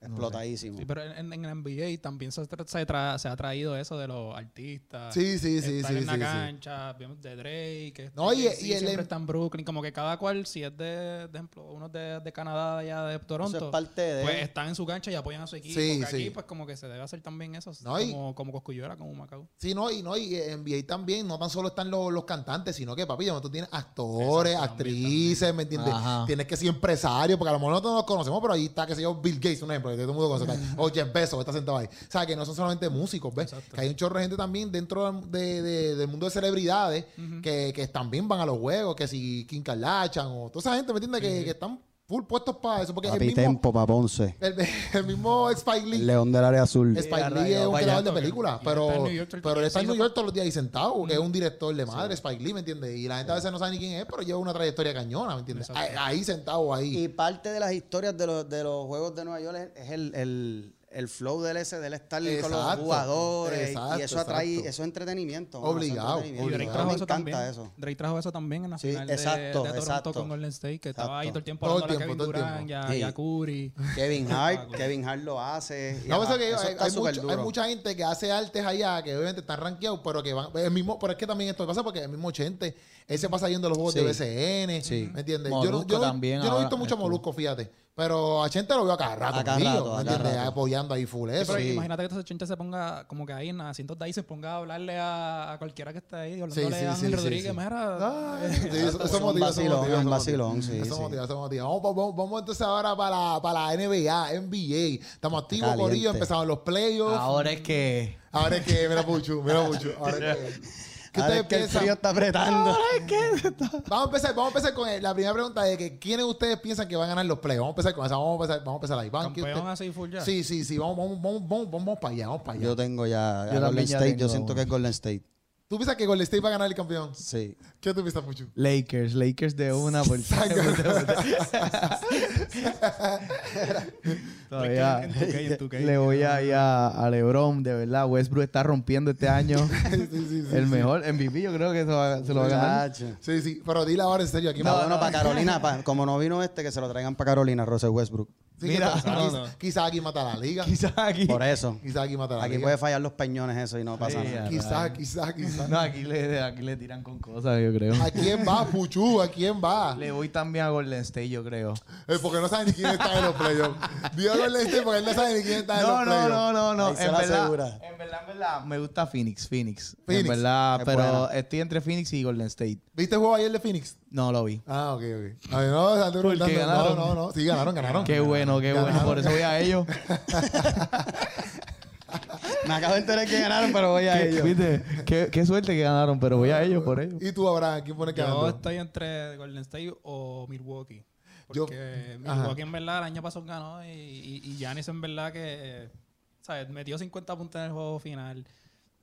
explotadísimo. Sí, pero en, en el NBA también se, tra- se, tra- se ha traído eso de los artistas. Sí, sí, sí, estar sí, en la sí, cancha, vimos de Drake, No, y- y el- siempre está en Brooklyn, como que cada cual, si es de, de ejemplo, uno de, de Canadá, allá de Toronto, Eso es parte de... pues están en su cancha y apoyan a su equipo. Sí, que aquí, sí. pues como que se debe hacer también eso, No, y- como, como Cosculluela, como Macao. Sí, no, y no, y en NBA también, no tan solo están los, los cantantes, sino que, papi, tú tienes actores, Exacto, actrices, ¿me entiendes? Ajá. Tienes que ser empresario, porque a lo mejor nosotros no nos conocemos, pero ahí está, que sé yo, Bill Gates, un ejemplo, que todo el mundo conoce, o Jeff Bezos, está sentado ahí. O sea, que no son solamente músicos, ¿ves? Exacto. Que hay un chorro de gente también dentro de, de- del mundo de celebridades que, que también van a los juegos, que si Kim Kardashian o toda esa gente, ¿me entiendes? Que, que están full puestos para eso, porque el Papi mismo, Tempo pa' Ponce. el, el mismo Spike Lee. El León del área azul. Spike Lee es un creador de películas, él pero, está en New York el pero él está en Sí, New York todos los días ahí sentado, que es un director de madre, Spike Lee, ¿me entiendes? Y la gente a veces no sabe ni quién es, pero lleva una trayectoria cañona, ¿me entiendes? Ahí, ahí sentado, ahí. Y parte de las historias de los, de los juegos de Nueva York es, es el, el, el flow del ese, del estar con los jugadores. exacto, y eso atrae, exacto. eso es entretenimiento. mano, Obligado, eso es Y entretenimiento. Drake obligado. trajo Me eso también. eso. Drake trajo eso también en la Sí, final de- exacto, de, Toronto exacto. con Golden State, que estaba ahí todo el tiempo Todo el hablando a tiempo, Kevin todo el Durant y a, tiempo. y a Sí. Curry. Kevin Hart, Kevin Hart lo hace. No, ajá, eso que eso hay, mucho- hay mucha gente que hace artes allá que obviamente están rankeados, pero que van. El mismo, pero es que también esto pasa porque el mismo Chente, él se pasa yendo a los juegos Sí. de BCN. Sí. ¿Me entiendes? Yo, Molusco yo, no- también yo no he visto mucho. Molusco, fíjate. Pero a Chente lo veo a cada rato. A cada conmigo, rato, a ¿me cada entiendes? rato. Apoyando ahí full Sí, eso. pero sí. imagínate que ese chente se ponga como que ahí en asientos de ahí se ponga a hablarle a, a cualquiera que esté ahí, hablándole sí, a Ángel sí, Rodríguez, sí, sí. mira, Ah, sí, eso, motiva, eso vacilón, motiva, es un eso motiva. vacilón, sí, Eso sí. motiva, eso motiva. Vamos, vamos, vamos entonces ahora para, para la NBA, NBA. Estamos activos. Corillo. Empezamos los playoffs. Ahora es que. Ahora es que, mira, Puchu, mira, Puchu. Ahora es que. ¿Qué ustedes es que el frío está apretando. Vamos a empezar, vamos a empezar con el- la primera pregunta de que quiénes ustedes piensan que van a ganar los playoffs. Vamos a empezar con esa, vamos a empezar, vamos a empezar ahí. Van, ¿qué campeón usted- así full ya. Sí, sí, sí, vamos, vamos, vamos, vamos, vamos para allá, vamos para allá. Yo tengo ya, a Yo Golden State. Yo tengo siento uno. que es Golden State. ¿Tú piensas que Golden State va a ganar el campeón? Sí. ¿Qué tú piensas, Puchu? Lakers, Lakers de una por Todavía En tu K, en tu K. le voy a ir a, a LeBron, de verdad. Westbrook está rompiendo este año. sí, sí, sí. el mejor MVP, yo creo que se, va- se lo va a ganar. Sí, sí, pero dile ahora en serio. Aquí me- bueno para Carolina, pa- como no vino este, que se lo traigan para Carolina, Russell Westbrook. Sí, Mira, quizás no, aquí, no. aquí mata la liga. Quizás aquí. Por eso. Quizás aquí mata la Aquí liga. puede fallar los peñones eso y no pasa Sí, nada. Quizás, quizás, quizás. No, aquí le, aquí le tiran con cosas, yo creo. ¿A quién va, Puchu? ¿A quién va? Le voy también a Golden State, yo creo. Eh, porque no sabe ni quién está en los playoffs. Digo Golden State porque él no sabe ni quién está en No, los no, playoffs. no, no, no. Se En verdad, en verdad, en verdad, me gusta Phoenix, Phoenix. Phoenix. En verdad, Es pero buena. estoy entre Phoenix y Golden State. ¿Viste el juego ayer de Phoenix? No lo vi. Ah, ok, ok. A ver, no, ganaron. No, no, no. Sí, ganaron, ganaron. Qué bueno, qué bueno. Por eso voy a ellos. Me acabo de enterar que ganaron, pero voy a Qué- ellos. ¿Viste? Qué, qué suerte que ganaron, pero voy a ellos por ellos. ¿Y tú, Abraham? ¿Quién pone que Yo ganando? estoy entre Golden State o Milwaukee. Yo- Porque Ajá. Milwaukee en verdad el año pasado ganó y, y, y Giannis en verdad que ¿sabes? metió 50 puntos en el juego final.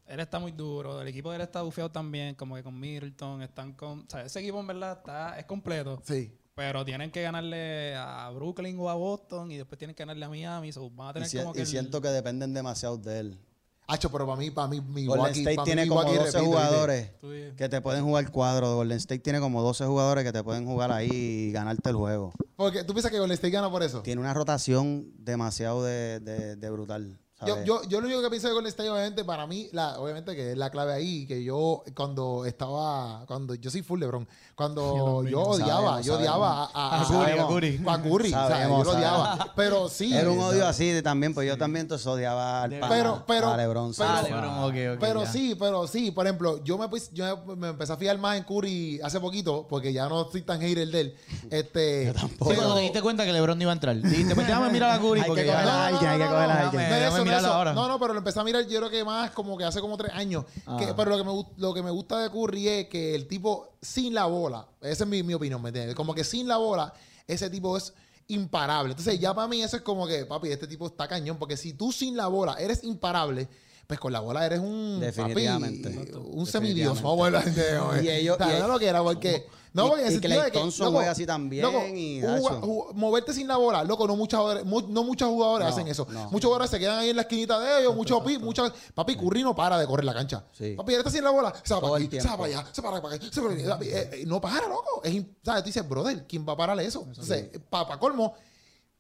Él está muy duro, el equipo de él está bufeado también, como que con Middleton, están con... Sea, ese equipo en verdad está, es completo. Sí. Pero tienen que ganarle a Brooklyn o a Boston y después tienen que ganarle a Miami. so van a Y, tener si- como que y el- siento que dependen demasiado de él. Hacho, pero para mí, para mí, Golden Milwaukee... State para mí, tiene como Milwaukee 12 repite, ¿viste? jugadores que te pueden jugar cuadro. Golden State tiene como 12 jugadores que te pueden jugar ahí y ganarte el juego. Porque tú piensas que Golden State gana por eso. Tiene una rotación demasiado de, de- de brutal. Yo, yo, yo lo único que pienso de Golden State, obviamente, para mí, la, obviamente que es la clave ahí, que yo cuando estaba, cuando yo soy full LeBron, cuando yo, odiaba, Sabemos, yo odiaba a, a, A Curry, a Sabemos. Curry. a Curry, o sea, Sabemos, yo lo sabemos. odiaba. Pero sí. Era un odio así de- también, pues yo también entonces odiaba al pana, Pero- pero- a LeBron. pero- Ah, ¿sabes? LeBron, ok, ok, Pero sí, pero sí, por ejemplo, yo me, yo me empecé a fijar más en Curry hace poquito, porque ya no soy tan hater de él. Este, Yo tampoco. Sí, cuando te diste cuenta que LeBron no iba a entrar. Dijiste, pues déjame mirar a Curry Hay que porque coger ya... a alguien, hay que coger a no, alguien. no, No, pero lo empecé a mirar yo creo que más como que hace como tres años. Ah. Que- pero lo que, me, gust- lo que me gusta de Curry es que el tipo sin la bola, esa es mi, mi opinión, ¿me entiendes? Como que sin la bola, ese tipo es imparable. Entonces ya para mí eso es como que, papi, este tipo está cañón, porque si tú sin la bola eres imparable, pues con la bola eres un Definitivamente. papi, un semidios. Vamos a verlo, gente, oye. Y ellos- y- no lo que era, porque... No, y- en el sentido de que, Thompson loco, juega así también loco, y, juga- moverte sin la bola, loco, no muchos jugadores, mu- no muchos jugadores No, hacen eso. no. Muchos jugadores se quedan ahí en la esquinita de ellos, muchos muchas papi Curry no para de correr la cancha. Sí. Papi, él está sin la bola, se va para aquí, se va para allá, se para para acá, se para para allá. Eh, eh, no para, loco. Es, ¿sabes? Tú dices, brother, ¿quién va a pararle eso? Entonces, para colmo,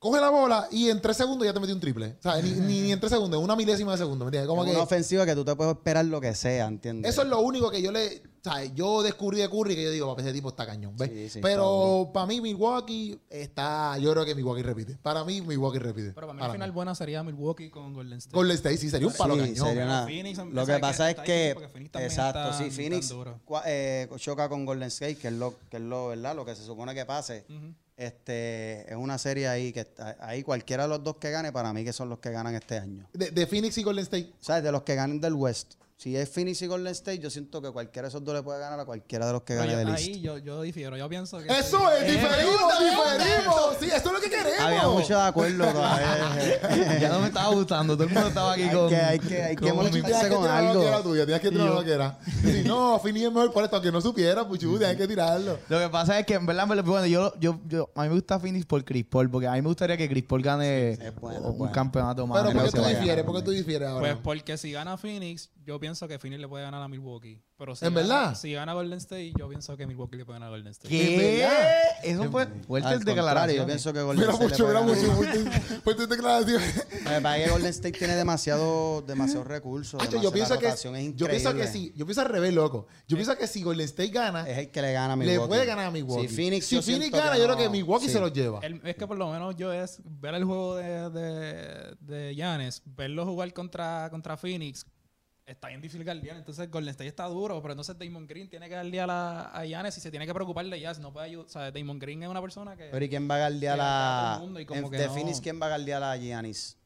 coge la bola y en tres segundos ya te metió un triple. ¿Sabes? Ni, ni, ni en tres segundos, en una milésima de segundo, ¿me entiendes? Como Es que una ofensiva que tú te puedes esperar lo que sea, ¿entiendes? eso es lo único que yo le. ¿sabes? Yo descubrí de Curry que yo digo, papi, ese tipo está cañón, ¿ves? Sí, sí, Pero para mí, Milwaukee está. Yo creo que Milwaukee repite. Para mí, Milwaukee repite. Pero para mí Para al final buena sería Milwaukee con Golden State. Golden State sí sería un palo Sí, cañón. sería Pero una- Phoenix, lo o que sea, pasa es que, exacto, sí, Phoenix cua- eh, choca con Golden State, que es lo, que es lo, ¿verdad? Lo que se supone que pase. Este, es una serie ahí que está, ahí cualquiera de los dos que gane, para mí que son los que ganan este año. De, de Phoenix y Golden State. O sea, de los que ganen del West. Si es Phoenix y Golden State, yo siento que cualquiera de esos dos le puede ganar a cualquiera de los que Pero gane yo- del ahí yo, yo difiero. Yo pienso que. Eso es, diferimos, diferimos. Sí, eso es lo que queremos. Había mucho de acuerdo todavía. Ya no me estaba gustando. Todo el mundo estaba aquí Hay con... que- hay que- hay que con mi-. Tienes que con tirar lo algo. que era tienes que tirar lo que era. Si no, Fini es mejor por esto, aunque no supiera, puchu, tienes que tirarlo. Lo que pasa es que, en verdad, en verdad, bueno, yo, yo, yo, a mí me gusta Phoenix por Chris Paul, porque a mí me gustaría que Chris Paul gane es bueno, un bueno. campeonato más. Pero ¿por qué tú difieres? ¿Por qué tú difieres ahora? Pues porque si gana Phoenix, yo pienso que Phoenix le puede ganar a Milwaukee. Pero si ¿En gana- verdad? Si gana Golden State, yo pienso que Milwaukee le puede ganar a Golden State. ¿Qué? verdad? Eso fue fuertes declaraciones. yo pienso que Golden Mira State mucho, le mira mucho. ganar. fuerte- Fuerte declaración. Lo que Golden State tiene demasiado, demasiados recursos. Hacho, yo pienso que es yo pienso que sí, yo pienso al revés, loco. Yo pienso que si Golden State gana, Es el que le gana a le Milwaukee. puede ganar a Milwaukee. Si Phoenix, si yo Phoenix siento gana, yo creo que Milwaukee sí. se lo lleva. El- es que por lo menos yo es ver el juego de, de, de Giannis, verlo jugar contra, contra Phoenix, está bien difícil guardiar. Entonces Golden State está duro, pero entonces Damon Green tiene que guardiar a, a Giannis y se tiene que preocupar de Giannis. No puede ayudar. O sea, Damon Green es una persona que... Pero ¿y quién va a guardiar a... de Phoenix, ¿quién va a guardiar a Giannis?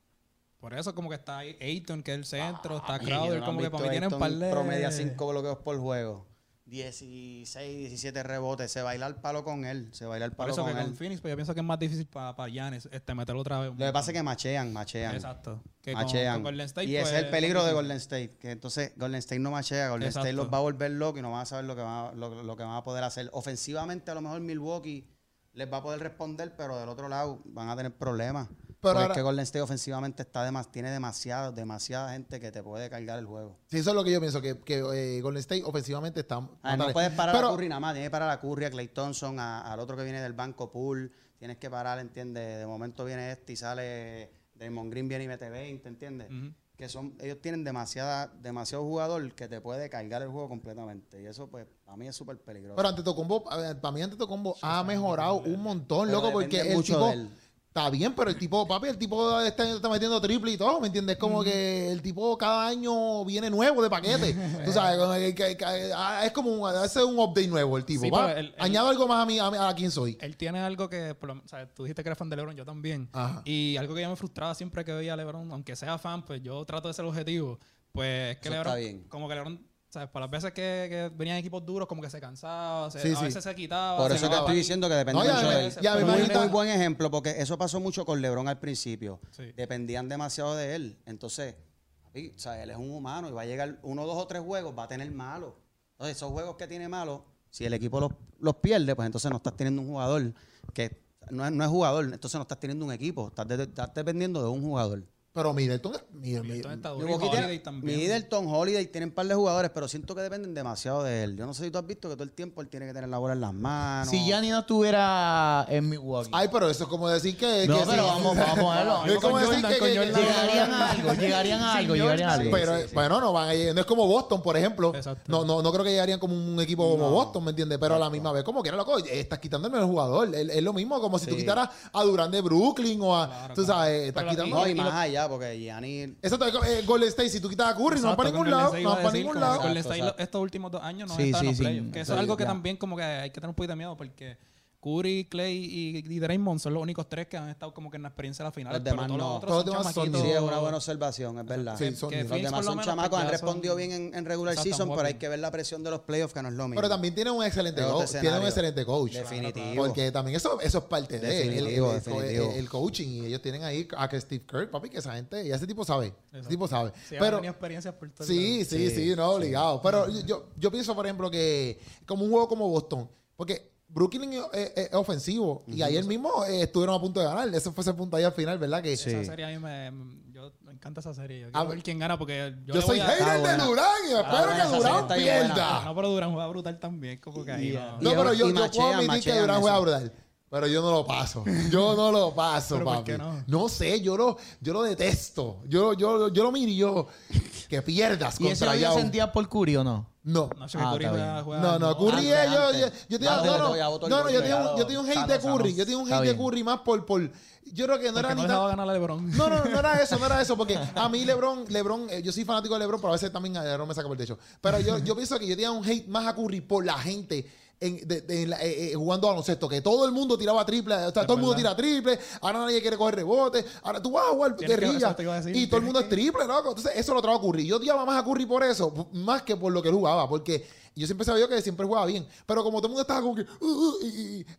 Por eso como que está Ayton, que es el centro, está Oye, Crowder, ¿no como que para mí visto tiene un par de... Promedia 5 bloqueos por juego. 16, 17 rebotes. Se baila el palo con él. Se baila el Por palo eso con que con. Phoenix, pues yo pienso que es más difícil para pa Giannis este, meterlo otra vez. Lo que pasa es que machean, machean. Exacto. Que machean. con Golden State, y ese pues, es el peligro de. Golden State. Que entonces Golden State no machea. Golden State los va a volver locos y no van a saber lo que van a, lo, lo que van a poder hacer. Ofensivamente, a lo mejor Milwaukee les va a poder responder, pero del otro lado van a tener problemas. Pero ahora- es que Golden State ofensivamente está demas, tiene demasiado, demasiada gente que te puede cargar el juego. Sí, eso es lo que yo pienso, que, que eh, Golden State ofensivamente está... Ah, no puedes parar Pero- a Curry nada más, tienes que parar a Curry, a Clay Thompson, a- al otro que viene del banco Pool, tienes que parar, ¿entiendes? De momento viene este y sale Draymond Green viene y mete 20, ¿entiendes? Ujú. Que son, ellos tienen demasiada, demasiado jugador que te puede cargar el juego completamente. Y eso, pues, para mí es súper peligroso. Pero ante Tocombo, para mí ante Tocombo ha mejorado un montón, Pero loco, porque el mucho tipo... de él. Está bien, pero el tipo, papi, el tipo está, está metiendo triple y todo, ¿me entiendes? Como que el tipo cada año viene nuevo de paquete. Tú sabes, como que- que- que- ah, es como un, hace un update nuevo el tipo. Sí, va, el- Añado algo más a mí, a, mí- a quién soy. Él tiene algo que, por lo- o sea, tú dijiste que eres fan de LeBron, yo también. Ajá. Y algo que yo me frustraba siempre que veía a LeBron, aunque sea fan, pues yo trato de ser objetivo. Pues es que Eso LeBron, está bien. como que LeBron, ¿sabes? Por las veces que, que venían equipos duros, como que se cansaba, se- Sí, a sí. veces se quitaba. Por eso te estoy diciendo que No, ya mucho de él. ya muy, imagino- muy buen ejemplo, porque eso pasó mucho con LeBron al principio. Sí. Dependían demasiado de él. Entonces, papi, o sea, él es un humano y va a llegar uno, dos o tres juegos, va a tener malos. Entonces, esos juegos que tiene malos, si el equipo los, los pierde, pues entonces no estás teniendo un jugador que no es, no es jugador, entonces no estás teniendo un equipo, estás, de- estás dependiendo de un jugador. Pero Middleton es. Middleton- Middleton está duro. Y Holiday también. Middleton, Holiday tienen un par de jugadores, pero siento que dependen demasiado de él. Yo no sé si tú has visto que todo el tiempo él tiene que tener la bola en las manos. Si Gianni no estuviera en Milwaukee. Ay, pero eso es como decir que. No, que pero sí. vamos- vamos a ponerlo. Es como decir que. llegarían a algo, llegarían a algo, llegarían a algo. Pero, bueno, no van a llegar- no es como Boston, por ejemplo. Exacto. No, no, no creo que llegarían como un equipo como Boston, ¿me entiendes? Pero a la misma vez, como que era loco, estás quitando el mejor jugador. Es, lo mismo como si tú quitaras a Durán de Brooklyn o a. Claro, tú sabes, estás quitando. No, y más lo- allá, porque Gianni... Eso eh, Golden State, si tú quitas a Curry, no va Exacto, para ningún lado. No va para ningún lado. Golden Exacto, State exacto. estos últimos dos años no Sí, están en sí, los sí. playoffs. Que eso Sí, es algo que ya. también como que hay que tener un poquito de miedo porque Curry, Clay y, y Draymond son los únicos tres que han estado como que en la experiencia de la final. Los pero demás todos los no. otros Todos son los demás son- chamaquitos. Sí, es una buena observación, es verdad. Sí, Que- son- que los demás son chamacos, han respondido bien en, en regular Exacto, season, pero hay que ver la presión de los playoffs, que no es lo mismo. Pero también tiene un excelente coach. Tiene un excelente coach. Definitivo. Porque también eso, eso es parte de él. El, coaching. Y ellos tienen ahí a que Steve Kerr, papi, que esa gente, y ese tipo sabe. Ese tipo sabe. Sí, Pero, experiencias por todo el Sí, lado. sí, sí, no, obligado. Pero yo, yo pienso, por ejemplo, que como un juego como Boston, porque Brooklyn es, es- es ofensivo y ayer mismo eh, estuvieron a punto de ganar. Ese fue ese punto ahí al final, ¿verdad? Que Esa serie a mí me, yo, me encanta esa serie. Yo A quiero ver, ver quién gana porque yo, yo le soy voy a- hater de buena. Durán y espero buena, que Durán pierda. No, pero Durán juega brutal también, como que ahí Y- no. No, pero yo, y yo puedo admitir que Durán juega brutal. Pero yo no lo paso. Yo no lo paso, ¿Pero por papi. qué no? sé, yo lo, yo lo detesto. Yo, yo, yo lo miro y yo que pierdas ¿Y eso contra sentías por Curry o no? No. No, sé Ah, Curry está juega- bien. juega- No, no, Curry Antes, es, yo, yo, antes. yo tengo, Antes no, no, no, no, yo yo tengo un hate de Curry, yo tengo un Está hate de bien. Curry más por, por, yo creo que no Porque era no ni dejaba tan, ganar a LeBron. no, no, no era eso, no era eso, porque a mí LeBron, LeBron, eh, yo soy fanático de LeBron, pero a veces también a LeBron me saca por el techo. Pero yo, yo pienso que yo tenía un hate más a Curry por la gente en, de- de- en la- eh, eh, jugando baloncesto, que todo el mundo tiraba triple, o sea, todo el mundo tira triple, ahora nadie quiere coger rebote, ahora tú vas a jugar Tienes guerrilla a decir. y todo el mundo es triple, loco. Entonces eso lo trajo a Curry. Yo odiaba más a Curry por eso, más que por lo que él jugaba, porque yo siempre sabía que siempre jugaba bien, pero como todo el mundo estaba como que, uh, uh, y,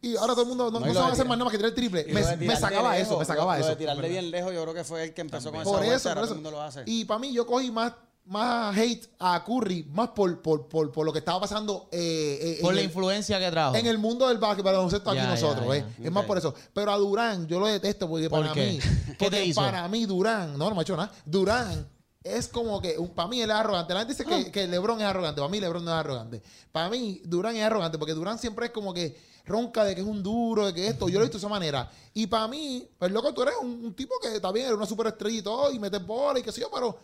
y- y ahora todo el mundo no, No, no sabe hacer más nada más que tirar el triple, me, me sacaba lejos, eso, me sacaba lo, eso. Lo de tirarle bien lejos, yo creo que fue el que empezó con esa Por vuelta, eso, ahora por todo eso. el mundo lo hace. Y para mí, yo cogí más, más hate a Curry, más por, por, por, por lo que estaba pasando eh, eh, Por la el, influencia que trajo. en el mundo del básquet, para baloncesto aquí Ya, nosotros, ya, ¿eh? Es más por eso. Pero a Durán, yo lo detesto porque ¿Por para qué? mí, ¿Qué te porque hizo? para mí Durán, no, no me ha hecho nada. Durán es como que, un- para mí él es arrogante. La gente dice Ah. que, que LeBron es arrogante. Para mí LeBron no es arrogante. Para mí Durán es arrogante porque Durán siempre es como que ronca de que es un duro, de que esto. Yo lo he visto de esa manera. Y para mí, pues loco, tú eres un, un tipo que está bien, eres una superestrella y todo, y metes bola y qué sé yo, pero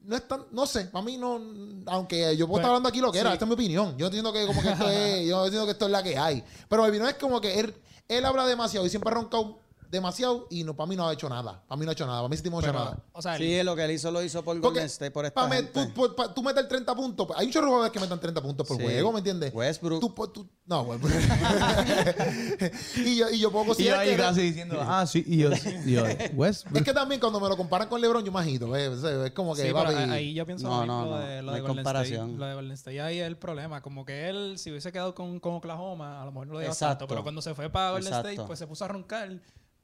no es tan, no sé, para mí no, aunque yo puedo estar hablando aquí lo que era, sí. esta es mi opinión. Yo entiendo que como que esto es, yo entiendo que esto es la que hay. Pero mi opinión es como que él, él habla demasiado y siempre ha roncado demasiado y no, para mí no ha hecho nada. Para mí no ha hecho nada. Para mí ese tipo no ha hecho nada. o sea, Sí, lo que él hizo lo hizo por Porque Golden State, por esta pa' me- gente. tú, por- pa- tú metes 30 puntos. Hay muchos jugadores que meten 30 puntos por Sí. juego, ¿me entiendes? Westbrook. Tú, pues, tú- no, Westbrook. y, yo, y yo puedo y yo considerar ahí que... casi diciendo, ah, sí, y yo, y yo Westbrook. Es que también cuando me lo comparan con LeBron, yo me agito. sea, Es como que, Sí, papi, ahí yo pienso No, lo mismo no, no. de, lo No de Golden comparación. State. Lo de Golden State ahí es el problema. Como que él, si hubiese quedado con, con Oklahoma, a lo mejor no lo dio Exacto. tanto. Pero cuando se fue para Golden Exacto. State, pues se puso a roncar.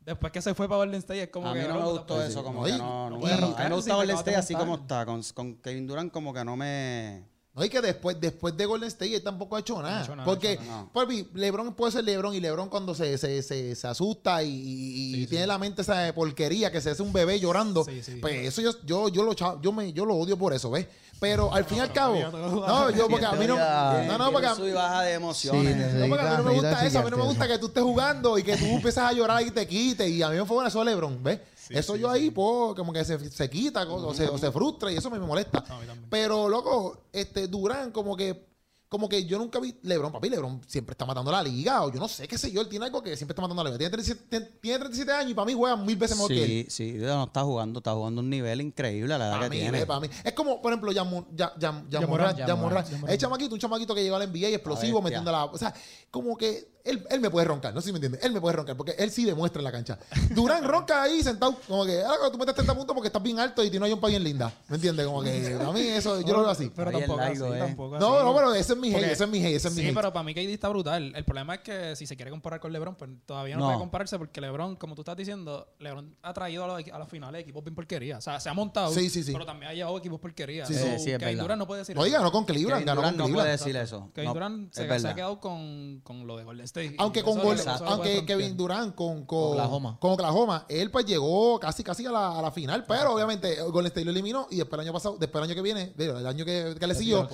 Después que se fue para Golden State, es como a que. mí no me gustó pues, eso, como que no, no, no no, puedes a mí me gusta Golden State así como está, con, con Kevin Durant como que no me... No, y que después, después de Golden State él tampoco ha hecho nada. ha hecho nada, porque, no nada. LeBron puede ser LeBron y LeBron cuando se, se, se, se asusta y, tiene la mente esa porquería que se hace un bebé llorando. Sí, sí. Pues eso yo, yo, yo, lo, yo, me, yo lo odio por eso, ¿ves? Pero al fin y al cabo, no, yo porque a mí no, no, no, porque a- Sub y baja de emociones. Sí, no, porque a mí no me gusta eso, a mí no me gusta que tú estés jugando y que tú empiezas a llorar y te quites. Y a mí me fue eso de LeBron, ¿ves? Eso yo ahí, pues, como que se, se quita o, se, o se frustra y eso me, me molesta. No, a. Pero, loco, este Durán, como que como que yo nunca vi LeBron, papi, LeBron siempre está matando la liga, o yo no sé qué sé yo, él tiene algo que siempre está matando la liga. Tiene 37, tiene- tiene 37 años y para mí juega mil veces mejor que él. Sí, sí, no está jugando, está jugando un nivel increíble a la edad que mí, tiene. para mí. Es como, por ejemplo. Yamoran. Es chamaquito, un chamaquito que llegó al NBA explosivo, metiendo la. O sea, como que él, él me puede roncar, no sé si me entiendes. Él me puede roncar, porque él sí demuestra en la cancha. Durán ronca ahí sentado, como que, ah, tú metes 30 puntos porque estás bien alto y tienes un bien linda. ¿Me entiendes? Como que a mí eso, yo lo veo así. Pero tampoco largo, así, eh. tampoco No, así. no, pero ese es mi hate, ese es mi hate, ese es mi Sí, hate. pero para mí KD está brutal. El problema es que si se quiere comparar con LeBron, pues todavía no, No. puede compararse porque LeBron, como tú estás diciendo, LeBron ha traído a, los, a las finales equipos bien porquería. O sea, se ha montado, Sí, sí, sí. pero también ha llevado equipos porquería. Sí, sí, sí, es. Durant no puede decir No, y eso. ganó con Cleveland, ganó con no Cleveland. puede decir eso. Kevin No, Durant es se, ha quedado con, con lo de Golden State. Aunque con Gol- aunque Kevin. Durant con, con Oklahoma. con Oklahoma, él pues llegó casi casi a la, a la final, pero obviamente Golden State lo eliminó y después el año pasado, después el año que viene, el año que, que le siguió,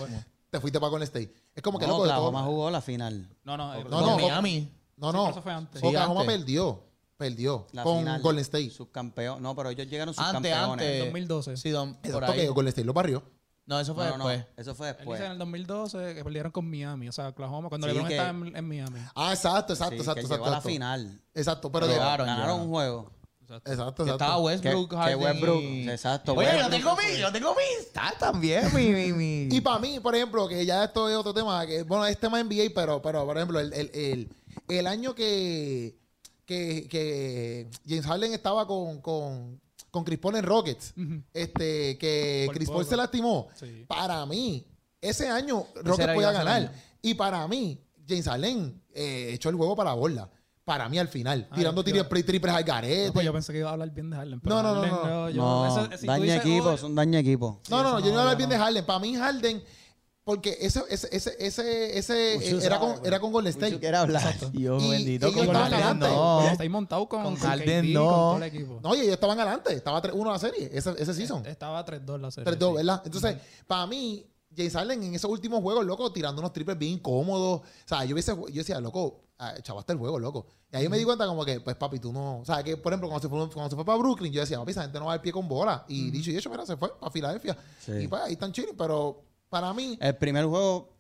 te fuiste para Golden State. Es como que No, loco de todo. Oklahoma jugó la final. No, no, eh, No, Con no, Miami. No, Sí, no. pero eso fue antes. Sí, Oklahoma antes. perdió, perdió La con final. Golden State. Subcampeón. No, pero ellos llegaron Antes, subcampeones. antes. 2012. Sí, don, por ahí. que Golden State lo barrió. No, eso fue No, no, no, después. Eso fue Él después. dice en el 2012 que perdieron con Miami, o sea, Oklahoma, cuando Sí, LeBron que- estaba en, en Miami. Ah, exacto, exacto, Sí, exacto, que exacto. llegó a la final. Exacto, pero de- ganaron ya. un juego. exacto, Que exacto. estaba Westbrook, Que- que Harden Westbrook, y- exacto, Oye, yo tengo mi, yo tengo mi stats también, mi, mi, mi. Y para mí, por ejemplo, que ya esto es otro tema, que bueno, es tema NBA, pero, pero por ejemplo, el, el, el, el año que, que, que James Harden estaba con, con, con Chris Paul en Rockets, este, que Por Chris Paul poco. se lastimó, Sí. para mí, ese año Rockets podía iba ganar. Y para mí, James Harden eh, echó el juego para la borda. Para mí al final, Ah, tirando yo- triples, triples al No, garete. pues yo pensé que iba a hablar bien de Harden. pero No, no, no, Harden no. yo- No, eso- si tú daña dices, equipo, oh, son daña equipo. No, no, no, yo no no, voy a hablar bien no. de Harden. Para mí, Harden, porque ese, ese, ese, ese, Uchu era, sabe, con, era con Golden State. quiere hablar. Dios Y bendito, ellos con estaban adelante. no. Está ahí montado con, Con con Harden, KD, no. con todo el equipo. No, y ellos estaban adelante. Estaba 3-1 la serie, ese, ese season. Estaba 3-2 la serie. 3-2, sí. ¿verdad? Entonces, para mí, James Harden en esos últimos juegos, loco, tirando unos triples bien incómodos. O sea, yo, hubiese, yo decía, loco, ah, chavaste el juego, loco. Y ahí me di cuenta como que, pues, papi, tú no... O sea, que, por ejemplo, cuando se fue, cuando se fue para Brooklyn, yo decía, papi, esa gente no va al pie con bola. Y dicho y hecho, mira, se fue para Filadelfia. Sí. Y pues, ahí están chilling. Pero, para mí... El primer juego,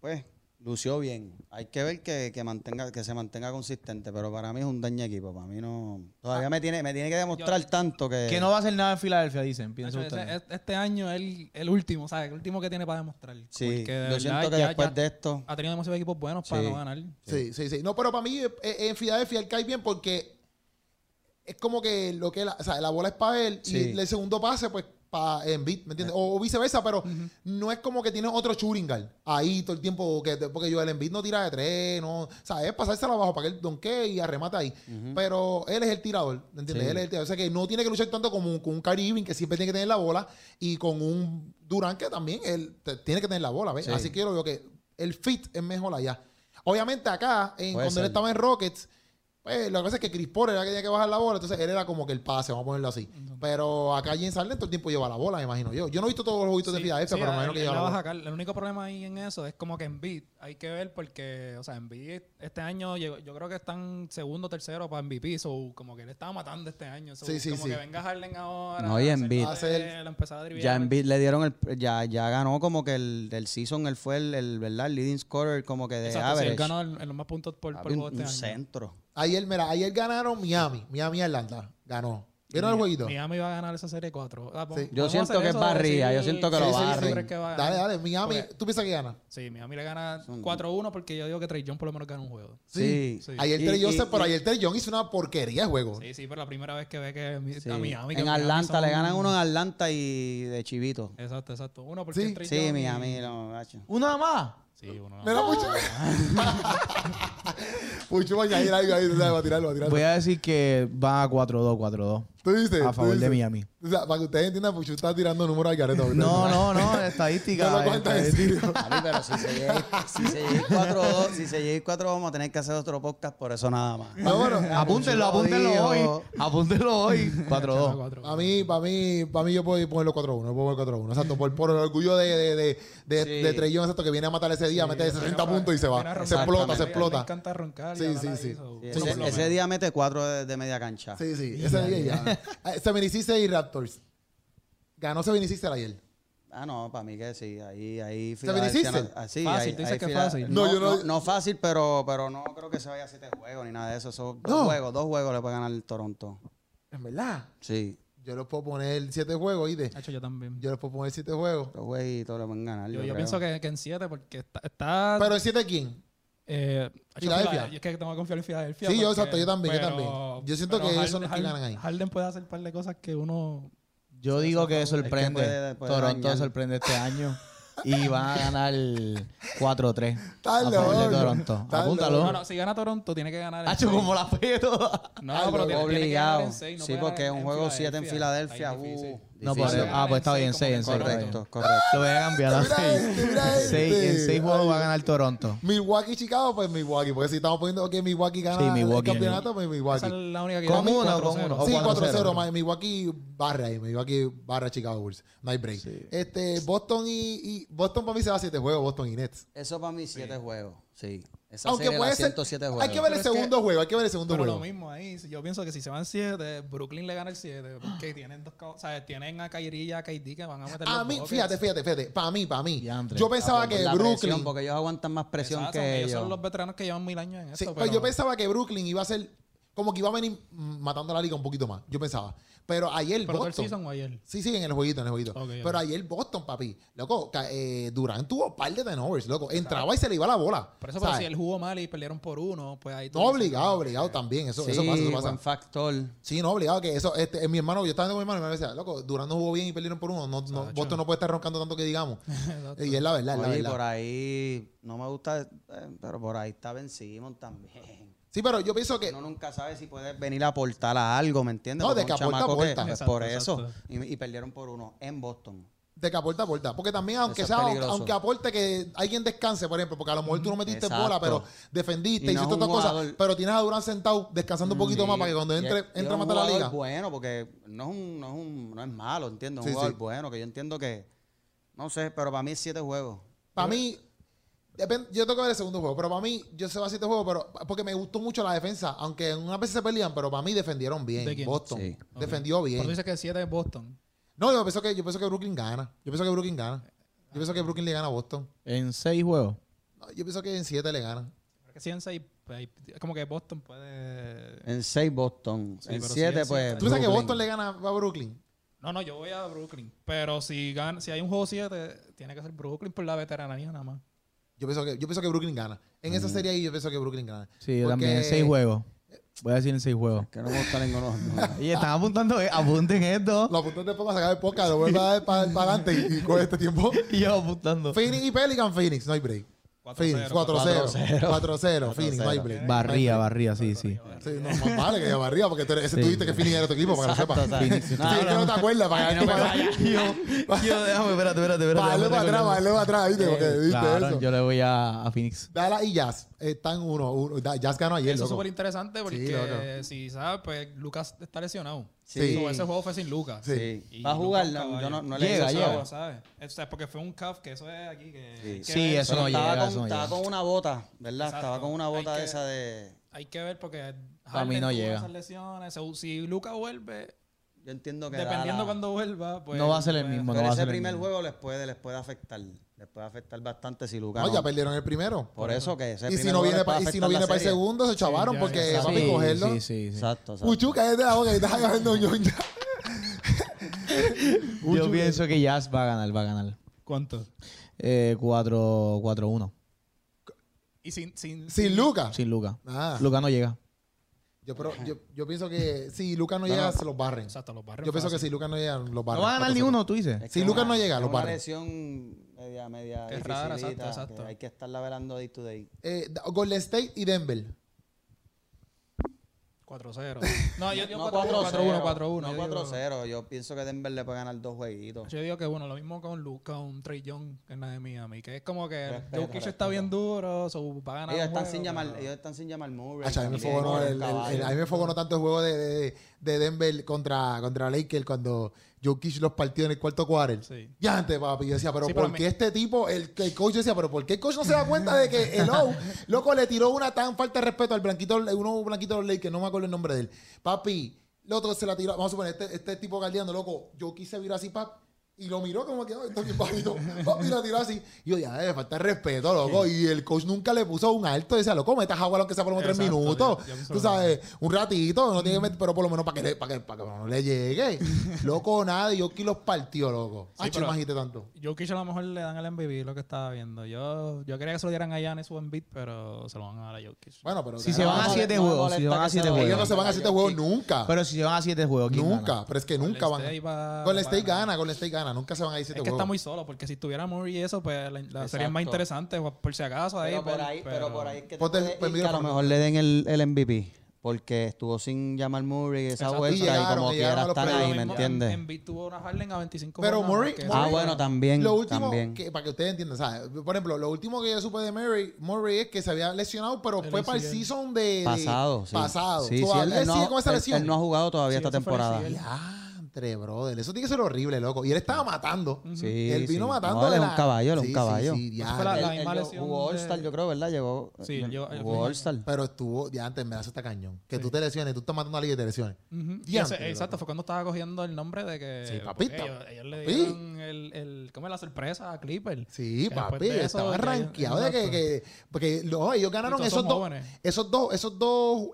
pues, lució bien. Hay que ver que, que mantenga, que se mantenga consistente, pero para mí es un daño equipo. Para mí no. Todavía me tiene, me tiene que demostrar Yo- tanto que. Que no va a hacer nada en Filadelfia, dicen. Piensa Nacho, ese- usted. es- este año es el, el último, ¿sabes? El último que tiene para demostrar. Sí, de yo verdad siento que ya- después ya de esto. Ha tenido demasiados equipos buenos para Sí. no ganar. Sí, sí, sí. No, pero para mí eh, en Filadelfia él cae bien porque es como que lo que la, o sea, la bola es para él Sí. y el segundo pase, pues, para Embiid, ¿me entiendes? O, o viceversa, pero no es como que tiene otro guard ahí todo el tiempo, que, porque yo el Embiid no tira de tres, no, o sea, es pasársela abajo para que él donkee y arremate ahí. Pero él es el tirador, ¿me entiendes? Sí. Él es el tirador. O sea, que no tiene que luchar tanto como con un Kyrie que siempre tiene que tener la bola y con un Durant que también él te- tiene que tener la bola, ¿ves? Sí. Así que yo lo veo que el fit es mejor allá. Obviamente acá, en, Puede cuando él estaba en Rockets, pues lo que pasa es que Chris Paul era que tenía que bajar la bola, entonces él era como que el pase, vamos a ponerlo así. Pero acá James Harden todo el tiempo lleva la bola, me imagino yo. Yo no he visto todos los jueguitos de Sí, Filadelfia, sí, pero me imagino que lleva la bola. sacar. El único problema ahí en eso es como que en beat hay que ver porque, o sea, en beat este año llegó- yo creo que están segundo, tercero para MVP, so como que él estaba matando este año. so, Sí, sí, como sí. que venga Harden ahora. No, y a Embiid. Ya en Embiid le dieron el. Ya, ya ganó como que el del season, él fue el, el ¿verdad? El leading scorer como que de Exacto, sí, average. él ganó en, los más puntos por, por Papi, un, juego este un año. centro. Ayer, mira, ayer ganaron Miami, Miami Atlanta, ganó. ¿Vieron el jueguito? Miami va a ganar esa serie 4. Sí. Yo siento que es barría, yo siento que lo sí, barren. ¿tú crees que va a Dale, dale, Miami, Porque- ¿tú piensas que gana? Sí, Miami le gana 4-1 porque yo digo que Trey Young por lo menos gana un juego. Sí. Sí. Ayer Y- Trey Young, y- se- pero y- ayer Trey Young hizo una porquería de juego. Sí, sí, pero la primera vez que ve que mi- Sí. a Miami. que en Miami Atlanta, son- le ganan uno en Atlanta y de Chivito. Exacto, exacto. Uno porque Sí. Trey Sí, Young y- Miami, no, gacho. ¿Una más? Sí, uno. Mira, Pucho. Pucho va a añadir algo ahí, tú sabes, va a tirarlo, va a tirarlo. Voy a decir que va a 4-2, 4-2. ¿Tú dices? A ¿Tú favor de dices? Miami. O sea, para que ustedes entiendan, Pucho está tirando números al ahorita. No, no, no, estadística. No lo cuentas en estadística. serio. Papi, pero si se llega, si se llega 4-2, si se llega 4 vamos a tener que hacer otro podcast por eso nada más. No, bueno, Apúntenlo, apúntenlo hoy. Apúntenlo hoy. 4-2. A mí, para mí, para mí yo puedo ponerlo 4-1, yo puedo ponerlo 4-1. Exacto, por, por el orgullo de, de, de, de, Sí. de Trey Young, exacto, que viene a matar ese día, mete 60 puntos y se va. Se explota, se explota. encanta roncar. Sí, sí, sí. Sí, ese, día mete 4 de, de media cancha. Sí, sí, ese día ya. Eh, 76 y Raptors. Ganó 76 ayer. Ah, no, para mí que sí. Ahí, ahí. ¿Seven Sixers? no- ah, sí, Fácil, ahí- dices ahí que Fila- fácil. No, No, yo no- no, no fácil, pero, pero no creo que se vaya a siete juegos ni nada de eso. Eso dos juegos, dos juegos le puede ganar el Toronto. En verdad. Sí, Yo les puedo poner siete juegos, ¿oíste? Hacho, yo también. Yo les puedo poner siete juegos. dos jueguitos le pueden ganar. Yo, Yo, yo creo. pienso que, que en 7 porque está... está Pero en siete, ¿quién? Eh, Filadelfia. Fila- Es que tengo que confiar en Filadelfia. Sí, yo, exacto, yo también, yo también. Yo siento que Harden- esos son los que ganan ahí. Harden puede hacer un par de cosas que uno... Yo digo que sorprende. puede- puede Toronto dañar. sorprende este año. Y van a ganar 4-3. Está a favor de loco. Toronto. Está Apúntalo. No, no, si gana Toronto tiene que ganar en Hacho, seis. como la fe toda. No, Ay, pero tiene, tiene que ganar obligado. en seis, no sí, puede porque es ganar un juego 7 en Filadelfia. Ahí es difícil. uh, No, por- ah, pues está bien, Como 6 en que 6. Correcto, correcto. Lo voy a cambiar a Mira 6. este, este. En 6 juegos Ay. va a ganar Toronto. Milwaukee, Chicago, pues Milwaukee. Porque si estamos poniendo que Milwaukee gana Sí, Milwaukee. el campeonato, pues Esa Milwaukee. es la única que Con uno, 4-0. con uno. Sí, 4-0. 4-0. ma- Milwaukee barra ahí. Milwaukee barra Chicago Bulls. No hay break. Este, Boston y, y- Boston para mí se va a 7 juegos, Boston y Nets. Eso para mí 7 juegos. Sí. Esa Aunque serie la puede ser. siento 7 juegos. Hay que ver el Pero es que- segundo juego. Hay que ver el segundo Pero lo juego. mismo ahí, yo pienso que si se van 7, Brooklyn le gana el 7, porque tienen dos, o sea, tienen a Kyrie y a KD que van a meter A mí, fíjate, fíjate, fíjate. Para mí, para mí. Yo pensaba Ah, por que presión, Brooklyn. porque ellos aguantan más presión Exacto, que ellos ellos. son los veteranos que llevan mil años en Sí, pero pero yo pensaba que Brooklyn iba a ser como que iba a venir matando a la liga un poquito más. Yo pensaba. Pero ayer ¿Pero Boston. season o ayer? Sí, sí, en el jueguito, en el jueguito. Pero ok. ayer Boston, papi. Loco, eh, Durant tuvo un par de turnovers, loco. Entraba y se le iba la bola. Por eso, pero si él jugó mal y perdieron por uno, pues ahí... No obligado, obligado que- también. Eso, sí, eso pasa, eso pasa. buen factor. Sí, no, obligado que eso, este, mi hermano, yo estaba con mi hermano y me decía, loco, Durant no jugó bien y perdieron por uno. No, no. Boston no puede estar roncando tanto que digamos. Y es la verdad, es la Oye, y verdad. por ahí, no me gusta, eh, pero por ahí está Ben Simon también. Sí, pero yo pienso que Uno nunca sabe si puede venir a aportar a algo, ¿me entiendes? No, Porque de que aporta, aporta. pues, Exacto, por eso. exacto. Y, y perdieron por uno en Boston. de que aporta, aporta. Porque también, aunque Eso sea, peligroso. aunque aporte que alguien descanse, por ejemplo, porque a lo mejor tú no metiste Exacto. bola, pero defendiste, Y no hiciste otras cosas, pero tienes a Durant sentado descansando un poquito Sí. más para que cuando Y entre, entre a matar la liga. bueno, porque no es, un, no, es un, no es malo, entiendo. Un Sí, jugador sí. bueno, que yo entiendo que, no sé, pero para mí es siete juegos. Para mí, depende- yo tengo que ver el segundo juego, pero para mí, yo se va a siete juegos, pero porque me gustó mucho la defensa, aunque unas veces se pelean, pero para mí defendieron bien. ¿De quién? Boston Sí. defendió bien. tú dices que 7 es Boston. No, yo pienso que yo pienso que Brooklyn gana. Yo pienso que Brooklyn gana. Yo pienso que Brooklyn le gana a Boston. En 6 juegos. No, yo pienso que en siete le ganan. Porque si en 6, pues, como que Boston puede... En seis Boston. Sí, en pero siete, en pues. siete. ¿Tú piensas que Brooklyn. Boston le gana a Brooklyn? No, no, yo voy a Brooklyn. Pero si, gana, si hay un juego 7, tiene que ser Brooklyn por la veteranía nada más. Yo pienso que, yo pienso que Brooklyn gana. En Mm. esa serie ahí yo pienso que Brooklyn gana. Sí, yo Porque- también en 6 juegos. Voy a decir en 6 juegos. Que no me gusta ninguno. no. Y están apuntando, eh, apunten esto. Lo apunté después para sacar el podcast, lo vuelvo a dar para, adelante y, y coge este tiempo. Y yo apuntando. Phoenix y Pelican, Phoenix, no hay break. 4-0, Phoenix, 4-0. 4-0, Phoenix, hay break. Barría, barría, sí, sí. Sí, no, más vale que haya arriba, porque tú eres- ese Sí. tuviste que Phoenix era tu equipo, para que lo sepas. Sí, es que no te acuerdas, para Ay, no me para- vayas. Yo, yo, déjame, espérate, espérate, espérate. para para atrás, para para atrás, ¿viste? Porque viste Claro, eso. yo le voy a, a Phoenix. Dallas y Jazz están uno, uno. Da- Jazz ganó ayer, Eso es loco. súper interesante porque Sí, loco. si sabes, pues Lucas está lesionado. Sí. So, ese juego fue sin Lucas. Sí. Y Va a jugar, no, yo no, no le Llega, llega. ¿sabes? O sea, porque fue un cuff que eso es aquí que... Sí. que eso no estaba, llega, con, eso no estaba llega. con una bota, ¿verdad? Exacto. Estaba con una Hay bota que- de esa de. Hay que ver porque Para mí no tuvo llega. esas lesiones. Si Lucas vuelve, Yo entiendo que. dependiendo Dallas- cuando vuelva, pues... No va a ser el pues, mismo, no Pero a ese el primer mismo. juego les puede, les puede afectar. Les puede afectar bastante si Lucas. No, no- ya perdieron el primero. Por eso que ese Y si primer no juego viene, pa- y si no viene la para el segundo, se chavaron ya, porque ya, va a cogerlo. sí, sí, sí. Exacto. exacto. Puchu, cállate la boca y estás agarrando ñoña. Yo pienso que Jazz va a ganar, va a ganar. ¿Cuánto? Eh, 4 4-1. Y sin... Sin, Sin Lucas. Sin Luca. Ah, Luca no llega. Yo, pero, yo, yo pienso que si Lucas no llega, se los barren. Exacto, los barrios Yo pienso que si Lucas no llega, los No barren. va a ganar ni 4-0. uno, tú dices. Es Si Lucas no llega, es lo una barren. lesión media, media es rara, exacto, exacto. que hay que estarla velando day to day. Eh, Golden State y Denver. 4-0. No, yo digo No 4-1, 4-1, 4-1. No yo digo- 4-0. Yo pienso que Denver le puede ganar dos jueguitos. Yo digo que bueno, lo mismo con Luca, con Trey Young, que es la de Miami, que es como que Jokic está bien duro, so va a ganar Ellos están, juego, sin llamar, ellos están sin llamar Murray. Acha, a mí me fogonó fogonó tanto el juego de, de, de Denver contra, contra Lakers cuando Jokic los partió en el cuarto quarter. Sí. Ya antes, papi, yo decía, pero Sí, ¿por qué este tipo, el, el coach decía, pero ¿por qué el coach no se da cuenta de que el O, loco, le tiró una tan falta de respeto al blanquito, uno blanquito de los Lakers, no me acuerdo el nombre de él. Papi, el otro se la tiró, vamos a suponer, este, este tipo galdeando, loco, Jokic se viró así, pap, Y lo miró como que, "Ay, está bien bajito. Papi, lo tiró así. Y yo, ya, le falta el respeto, loco. Y el coach nunca le puso un alto. Decía, loco, metas agua lo que sea por menos tres minutos. ya- ya puso Tú sabes, un ratito, no tiene que meter, pero por lo menos para que, le- para que, para que no le llegue. loco, nada. Y yo aquí los partió, loco. Sí, pero- imagínate tanto. Jokic a lo mejor le dan el MVP, lo que estaba viendo. Yo, yo quería que se lo dieran a Giannis o Embiid, pero se lo van a dar a Jokic. Bueno, pero. Si se van a siete juegos, si van a siete lo Ellos juegos. no se van a siete juegos nunca. Pero si se van a siete juegos, ¿quién Nunca. gana? Pero es que nunca van. Golden State va- Golden va State gana, Nunca se van a ir siete Es que juegos. está muy solo, porque si tuviera Murray y eso, pues la, es más interesante, pues, por si acaso. Ahí, Pero por ahí, pero por ahí es que te puede pues que a lo mejor le den el, el MVP. Porque estuvo sin llamar Murray esa Exacto. vuelta Y llegaron, como y llegaron quiera a los están ahí, ¿me entiendes? Embiid tuvo una Harden a 25 Pero jornadas, Murray- Ah, bueno, también. Lo último, también. que, para que ustedes entiendan, ¿sabes? Por ejemplo, lo último que yo supe de Murray, Murray es que se había lesionado, pero El fue para el season de. de- Pasado, sí. Pasado. Sí, él, él no, sigue con esa lesión. él no ha jugado todavía Sí, esta temporada. ACL. Diantre, brother. Eso tiene que ser horrible, loco. Y él estaba matando. Sí, Él vino sí. matando. No, él es un caballo, él es un caballo. Sí, sí, Esa fue la- misma él lesión jugó All-Star, yo creo, ¿verdad? Llegó, Sí, él llegó- jugó All-Star. Pero estuvo, ya antes me hace esta cañón. Que tú te lesiones, tú estás matando a alguien y te lesiones. Y Diantre, ese- exacto, fue cuando estaba cogiendo el nombre de que. Sí, papito. Ellos, ellos le dieron el, el. ¿Cómo es la sorpresa a Clipper? Sí, Que papi, después de eso, estaba ya- rankeado de que, porque no, ellos ganaron esos dos, jóvenes. esos dos, esos dos,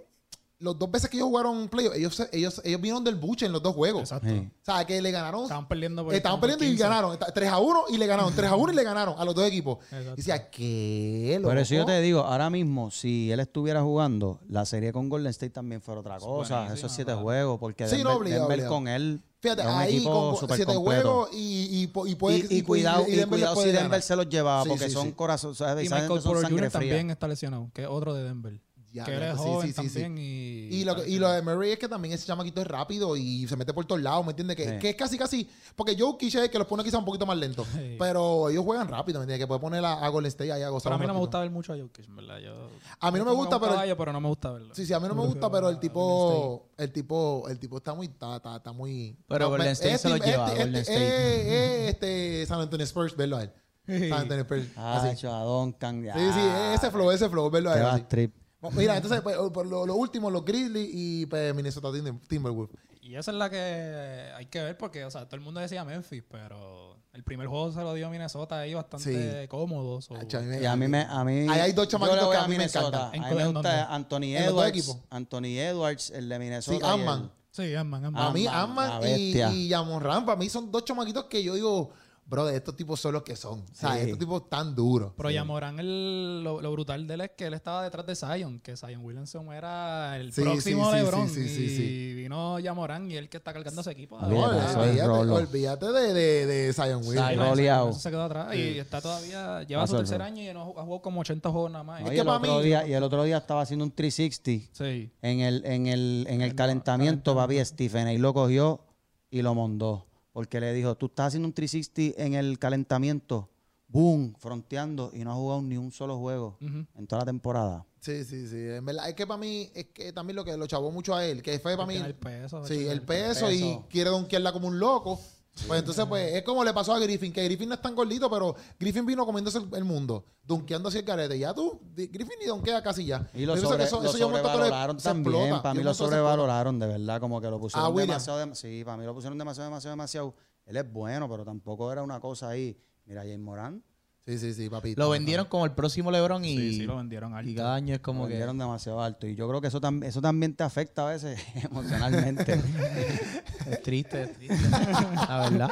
los dos veces que ellos jugaron playoff, ellos, se- ellos, ellos vinieron del buche en los dos juegos. Exacto. Sí. O sea, que le ganaron, Estaban perdiendo por estaban por perdiendo y 15. ganaron, 3 a 1 y le ganaron, 3 a 1 y le ganaron a los dos equipos. Exacto. Y decía, ¿qué? Loco? Por eso yo te digo, ahora mismo, si él estuviera jugando, la serie con Golden State también fuera otra cosa. buenísima, Esos siete claro. juegos, porque Sí, Denver, no, obligado, Denver obligado. con él Fíjate, es un ahí equipo con súper 7 completo. juegos y, y, po- y puede Y, y cuidado, y y Denver cuidado si Denver ganar. se los llevaba, Sí, porque sí, son sí. corazones, ¿sabes? Y Michael Porter Jr. también está lesionado, que es otro de Denver. Ya, que él es sí, joven sí, sí, sí. también y... Y lo, y lo de Murray es que también ese chamaquito es rápido y se mete por todos lados, ¿me entiendes? Que, Sí. que es casi, casi. Porque es el que los pone quizá un poquito más lento. Sí. Pero ellos juegan rápido, ¿me entiendes? Que puede poner a, a Golden State ahí a gozar. Pero a mí no me gusta ver mucho a en ¿verdad? Yo, A mí no me gusta, pero- no me gusta verlo. Sí, sí, a mí no me gusta, pero el tipo, el tipo, el tipo está muy, está, está, está muy. Pero no, Golden State es se lo lleva, es- Golden es- State. es- es este San Antonio Spurs, verlo a él. San Antonio Spurs. Ah, así. hecho, a Duncan. Sí, sí, ese flow, ese flow, verlo a él. trip. Mira, entonces, pues, por lo, lo último, los Grizzlies y pues, Minnesota Tim- Timberwolves. Y esa es la que hay que ver porque, o sea, todo el mundo decía Memphis, pero el primer juego se lo dio Minnesota ahí bastante cómodo. so- a mí me- Y a mí me, a mí, Ahí hay dos chamaquitos que a mí me encantan. A ¿En mí cuál- me en gusta? Anthony Edwards. Anthony Edwards, el de Minnesota. Sí, Ant-Man. Sí, Ant-Man. A mí, la y, y Jamon Ram, para mí son dos chamaquitos que yo digo, bro, de estos tipos son los que son. O sea, Sí. estos tipos tan duros. Pero Yamorán, el, lo, lo brutal de él es que él estaba detrás de Zion, que Zion Williamson era el Sí, próximo sí, LeBron. sí, sí, sí, y sí. vino Yamorán y él que está cargando ese equipo. Olvídate, No, eso es olvídate, rolo. olvídate de, de, de Zion Williams. Zion. se quedó atrás y está todavía, lleva su tercer año y no ha jugado como 80 juegos nada más. No, Es y, el para otro mí- día, y el otro día estaba haciendo un 360 Sí. en el, en el, en el calentamiento, papi. Stephen ahí lo cogió y lo mondó. Porque le dijo, tú estás haciendo un 360 en el calentamiento, boom, fronteando, y no has jugado ni un solo juego en toda la temporada. Sí, sí, sí. En verdad, es que para mí, es que también lo que lo chavó mucho a él, que fue para mí. El peso. Sí, el peso y quiere donkearla como un loco. Pues entonces, pues, es como le pasó a Griffin, que Griffin no es tan gordito, pero Griffin vino comiéndose el, el mundo, donkeando así el carete. Ya tú, Griffin ni donkea casi ya. Y lo, sobre, eso- lo eso que le- sobrevaloraron se también. explota. Para mí lo se sobrevaloraron, de verdad. Como que lo pusieron Ah, William. demasiado. dem- sí, para mí lo pusieron demasiado, demasiado, demasiado. Él es bueno, pero tampoco era una cosa ahí. Mira, James Morán. Sí, sí, sí, papito. Lo vendieron como el próximo LeBron y, Sí, sí, lo vendieron alto. y cada año es Como como que... dieron demasiado alto. Y yo creo que eso, tam- eso también te afecta a veces emocionalmente. Es triste, es triste. La verdad.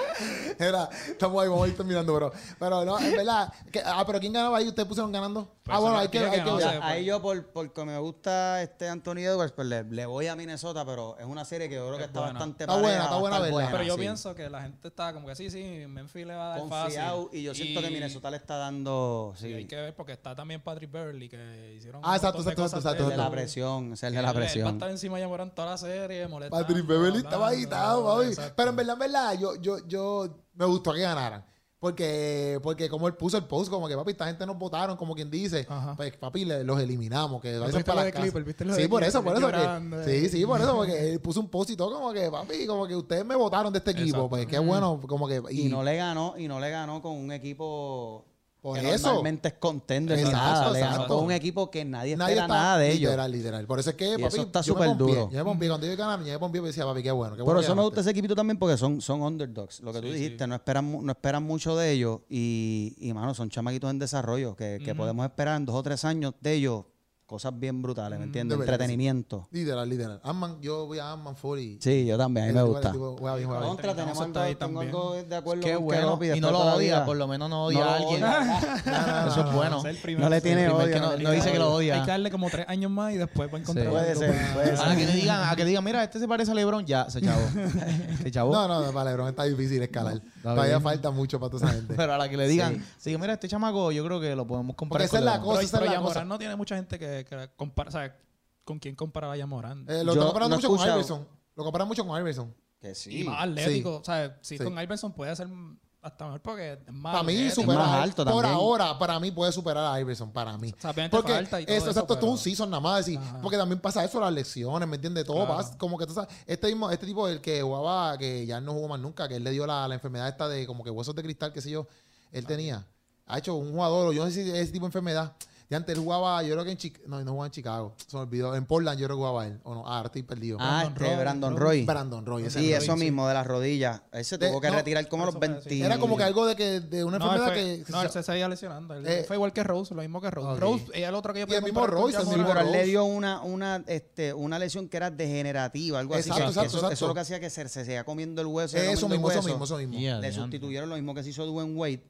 Era, estamos ahí, vamos a ir terminando, bro. Pero no, en verdad. que- ah, pero ¿quién ganaba ahí? ¿Ustedes pusieron ganando? Pues ah, bueno, eso hay que, hay que no ver. sé. Ahí yo, por, porque me gusta este Anthony Edwards, pues le, le voy a Minnesota, pero es una serie que yo creo que Es está buena. bastante Está buena, pareja, está buena verla. Pero yo sí. pienso que la gente está como que sí, sí, Memphis le va a dar confiado fácil. y yo siento que Minnesota le está dando sí, y hay que ver porque está también Patrick Beverly que hicieron Ah, exacto, exacto, exacto, de la exacto. presión, es el de la él va a presión. estar encima de toda la serie, molestando. Patrick Beverly estaba agitado. Pero en verdad, en verdad, yo, yo, yo me gustó que ganaran. Porque, porque como él puso el post, como que papi, esta gente nos votaron, como quien dice, Ajá. pues papi, le- los eliminamos, que vayan viste para de. Clipper? ¿Viste lo Sí, de por eso, por eso. que- Llorando, sí, eh. sí, por eso, porque él puso un post y todo, como que papi, como que ustedes me votaron de este equipo, Exacto. pues qué bueno, como que. y no le ganó y no le ganó con un equipo Por que eso. Normalmente es contender Exacto, nada. Le ganó con un equipo que nadie, Nadie espera está nada de ellos. literal, literal. Por eso es que, Y papi, eso está súper duro. Yo me pompié. Cuando yo ganar, yo me pompié y decía, papi, qué bueno. Qué Por bueno eso me gusta ese equipito también porque son, son underdogs. Lo que tú dijiste, no esperan no esperan mucho de ellos y, y mano, son chamaquitos en desarrollo que, que podemos esperar en dos o tres años de ellos cosas bien brutales, ¿me entiendes? que sí. Entretenimiento. Literal, literal. Ant-Man, yo voy a Ant-Man 4 y... Sí, yo también, a mí me Ese gusta. Contra, tenemos algo, está ahí tengo también. algo de acuerdo Qué con bueno. Y no lo odia, por lo menos no odia No a alguien. odia. Eso es bueno. Ser. No le tiene odio. que no- dice que lo odia. Hay que darle como tres años más y después va a encontrar Puede ser, para- puede A que le digan, a que digan, mira, este se parece a LeBron, ya, se chavo. Se chavo. No, no, para LeBron está difícil escalar. Todavía bien. falta mucho para toda esa gente. Pero a la que le digan, sí, mira, este chamaco, yo creo que lo podemos comparar Porque esa es la cosa. Pero, esa es la cosa. no tiene mucha gente que, que compara, o sea, ¿con quién compara a Yamoran? Eh, lo Yo están comparando no he mucho con Iverson. Lo comparan mucho con Iverson. Que y sí. más atlético. O sea, si Sí. con Iverson puede ser hasta mejor porque es más Para mí atlético. supera más a- alto por también. ahora para mí puede superar a Iverson para mí O sea, obviamente porque falta y todo eso, eso, exacto esto es un pero- season nada más decir, Ajá. porque también pasa eso las lecciones me entiendes todo Claro. pasa como que tú sabes este mismo este tipo el que jugaba que ya no jugó más nunca que él le dio la, la enfermedad esta de como que huesos de cristal qué sé yo él tenía ha hecho un jugador yo no sé si es ese tipo de enfermedad de antes él jugaba yo creo que en Chicago no no jugaba en Chicago se me olvidó en Portland yo creo que jugaba él o no ah ahora estoy perdido Ah, Brandon este Roy, Brandon Roy. Roy. Brandon Roy ese Sí, Roy, eso mismo de las rodillas. Él se De- tuvo que no, retirar como los eso fue así. 20. era como que algo de que de una No, enfermedad fue, que no, él se seguía lesionando. Él Eh, fue igual que Rose, lo mismo que Rose. Rose es el otro que yo Y podía el mismo Rose, el Sí, pero él le dio una, una, este, una lesión que era degenerativa, algo así. Exacto, exacto, eso, exacto. eso es lo que hacía que se, se seguía comiendo el hueso. seguía eso mismo eso mismo eso mismo Le sustituyeron lo mismo que se hizo Dwayne Wade,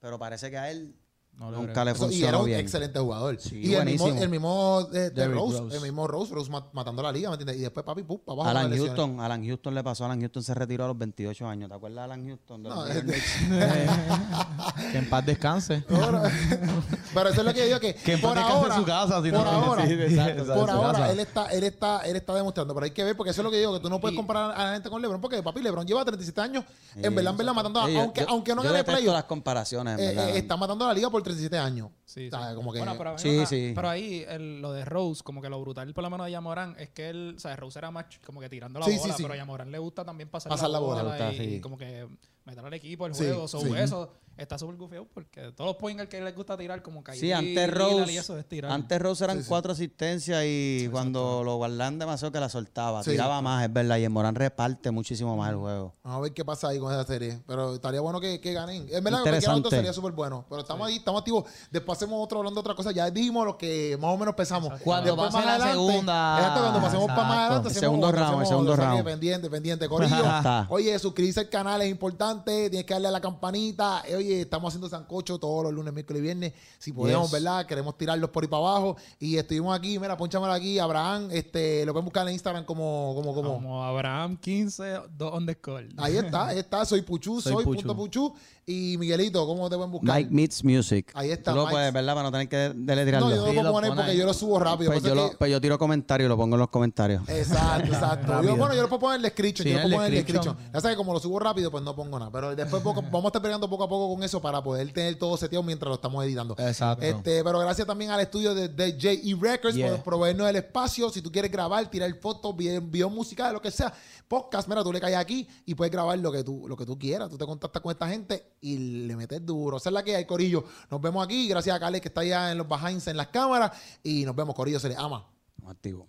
pero parece que a él No le nunca le Eso- y era un bien. excelente jugador. Sí, y el mismo, el mismo este, Derrick Rose, Rose. el mismo Rose, Rose mat- matando la liga, ¿me entiendes? Y después, papi, pum, para abajo. Alan. Houston, Alan Houston le pasó, Alan Houston se retiró a los 28 años. ¿Te acuerdas de Alan Houston? De No? Que en paz descanse. Pero eso es lo que yo digo que, Que en por paz descanse ahora, en su casa, si por no- ahora, Sí, exacto, por en su ahora casa. él está, él está, él está demostrando, pero hay que ver porque eso es lo que digo que tú no puedes comparar a la gente con LeBron porque papi LeBron lleva 37 años en verdad, en verdad matando, yo- aunque, yo- aunque no yo gane playoff, las comparaciones, eh, eh, está matando a la liga por 37 años. Sí, O sea, sí. como que Bueno, pero, a mí- Sí, ah, sí. pero ahí el- lo de Rose, como que lo brutal por lo menos de Yamoran es que él, o sea, Rose era más como que tirando la Sí, bola, pero a Yamoran le gusta también pasar, Pasar la la bola, bola, le gusta, y, como que meter al equipo el juego. So. Eso está súper gufiado porque todos los point que les gusta tirar como Kyrie, Sí, antes Rose, y eso es tirar. antes Rose eran Sí, sí. cuatro asistencias y cuando lo guardaban demasiado que la soltaba. Sí. Tiraba más, es verdad. Y en Morán reparte muchísimo más el juego. Vamos a ver qué pasa ahí con esa serie. Pero estaría bueno que, que ganen. En verdad, Interesante. dos sería súper bueno. Pero estamos ahí, estamos activos. Después hacemos otro hablando de otra cosa. Ya dijimos lo que más o menos pensamos. Cuando Después, pase más la adelante- segunda. Exacto, cuando pasemos para más adelante. El segundo otro, round, hacemos el segundo otro. Que round. Pendiente, pendiente. Corillo. Oye, suscribirse al canal es importante. Tienes que darle a la campanita. Eh, Oye, estamos haciendo sancocho todos los lunes, miércoles y viernes. Si podemos, Yes. ¿verdad? Queremos tirarlos por ahí para abajo. Y estuvimos aquí. Mira, ponchamelo aquí. Abraham, este, lo pueden buscar en Instagram como, como, como. Como Abraham 15, 2 underscore. Ahí está, ahí está. Soy Puchu, soy, Soy punto Puchu. Y Miguelito, ¿cómo te pueden buscar? Mike Meets Music. Ahí está, Tú lo Mike. puedes, ¿verdad? Para no tener que no, deletrearlo. yo no Sí, lo puedo poner pone porque ahí. yo lo subo rápido. pues, Pasa yo que- lo, pues yo tiro comentarios y lo pongo en los comentarios. Exacto, exacto. Yo, bueno, yo lo puedo poner en el description. Sí, yo lo en puedo el poner en el description. Ya sabes, como lo subo rápido, pues no pongo nada. Pero después poco- vamos a estar peleando poco a poco con eso para poder tener todo seteado mientras lo estamos editando. Exacto. Este, pero gracias también al estudio de, de JE Records Yeah. por proveernos el espacio. Si tú quieres grabar, tirar fotos, video, musical, lo que sea, podcast, mira, tú le caes aquí y puedes grabar lo que tú, lo que tú quieras. Tú te contactas con esta gente y le metes duro. Esa es la que hay, Corillo. Nos vemos aquí. Gracias a Carles que está allá en los behinds en las cámaras. Y nos vemos, Corillo. Se les ama. Activo.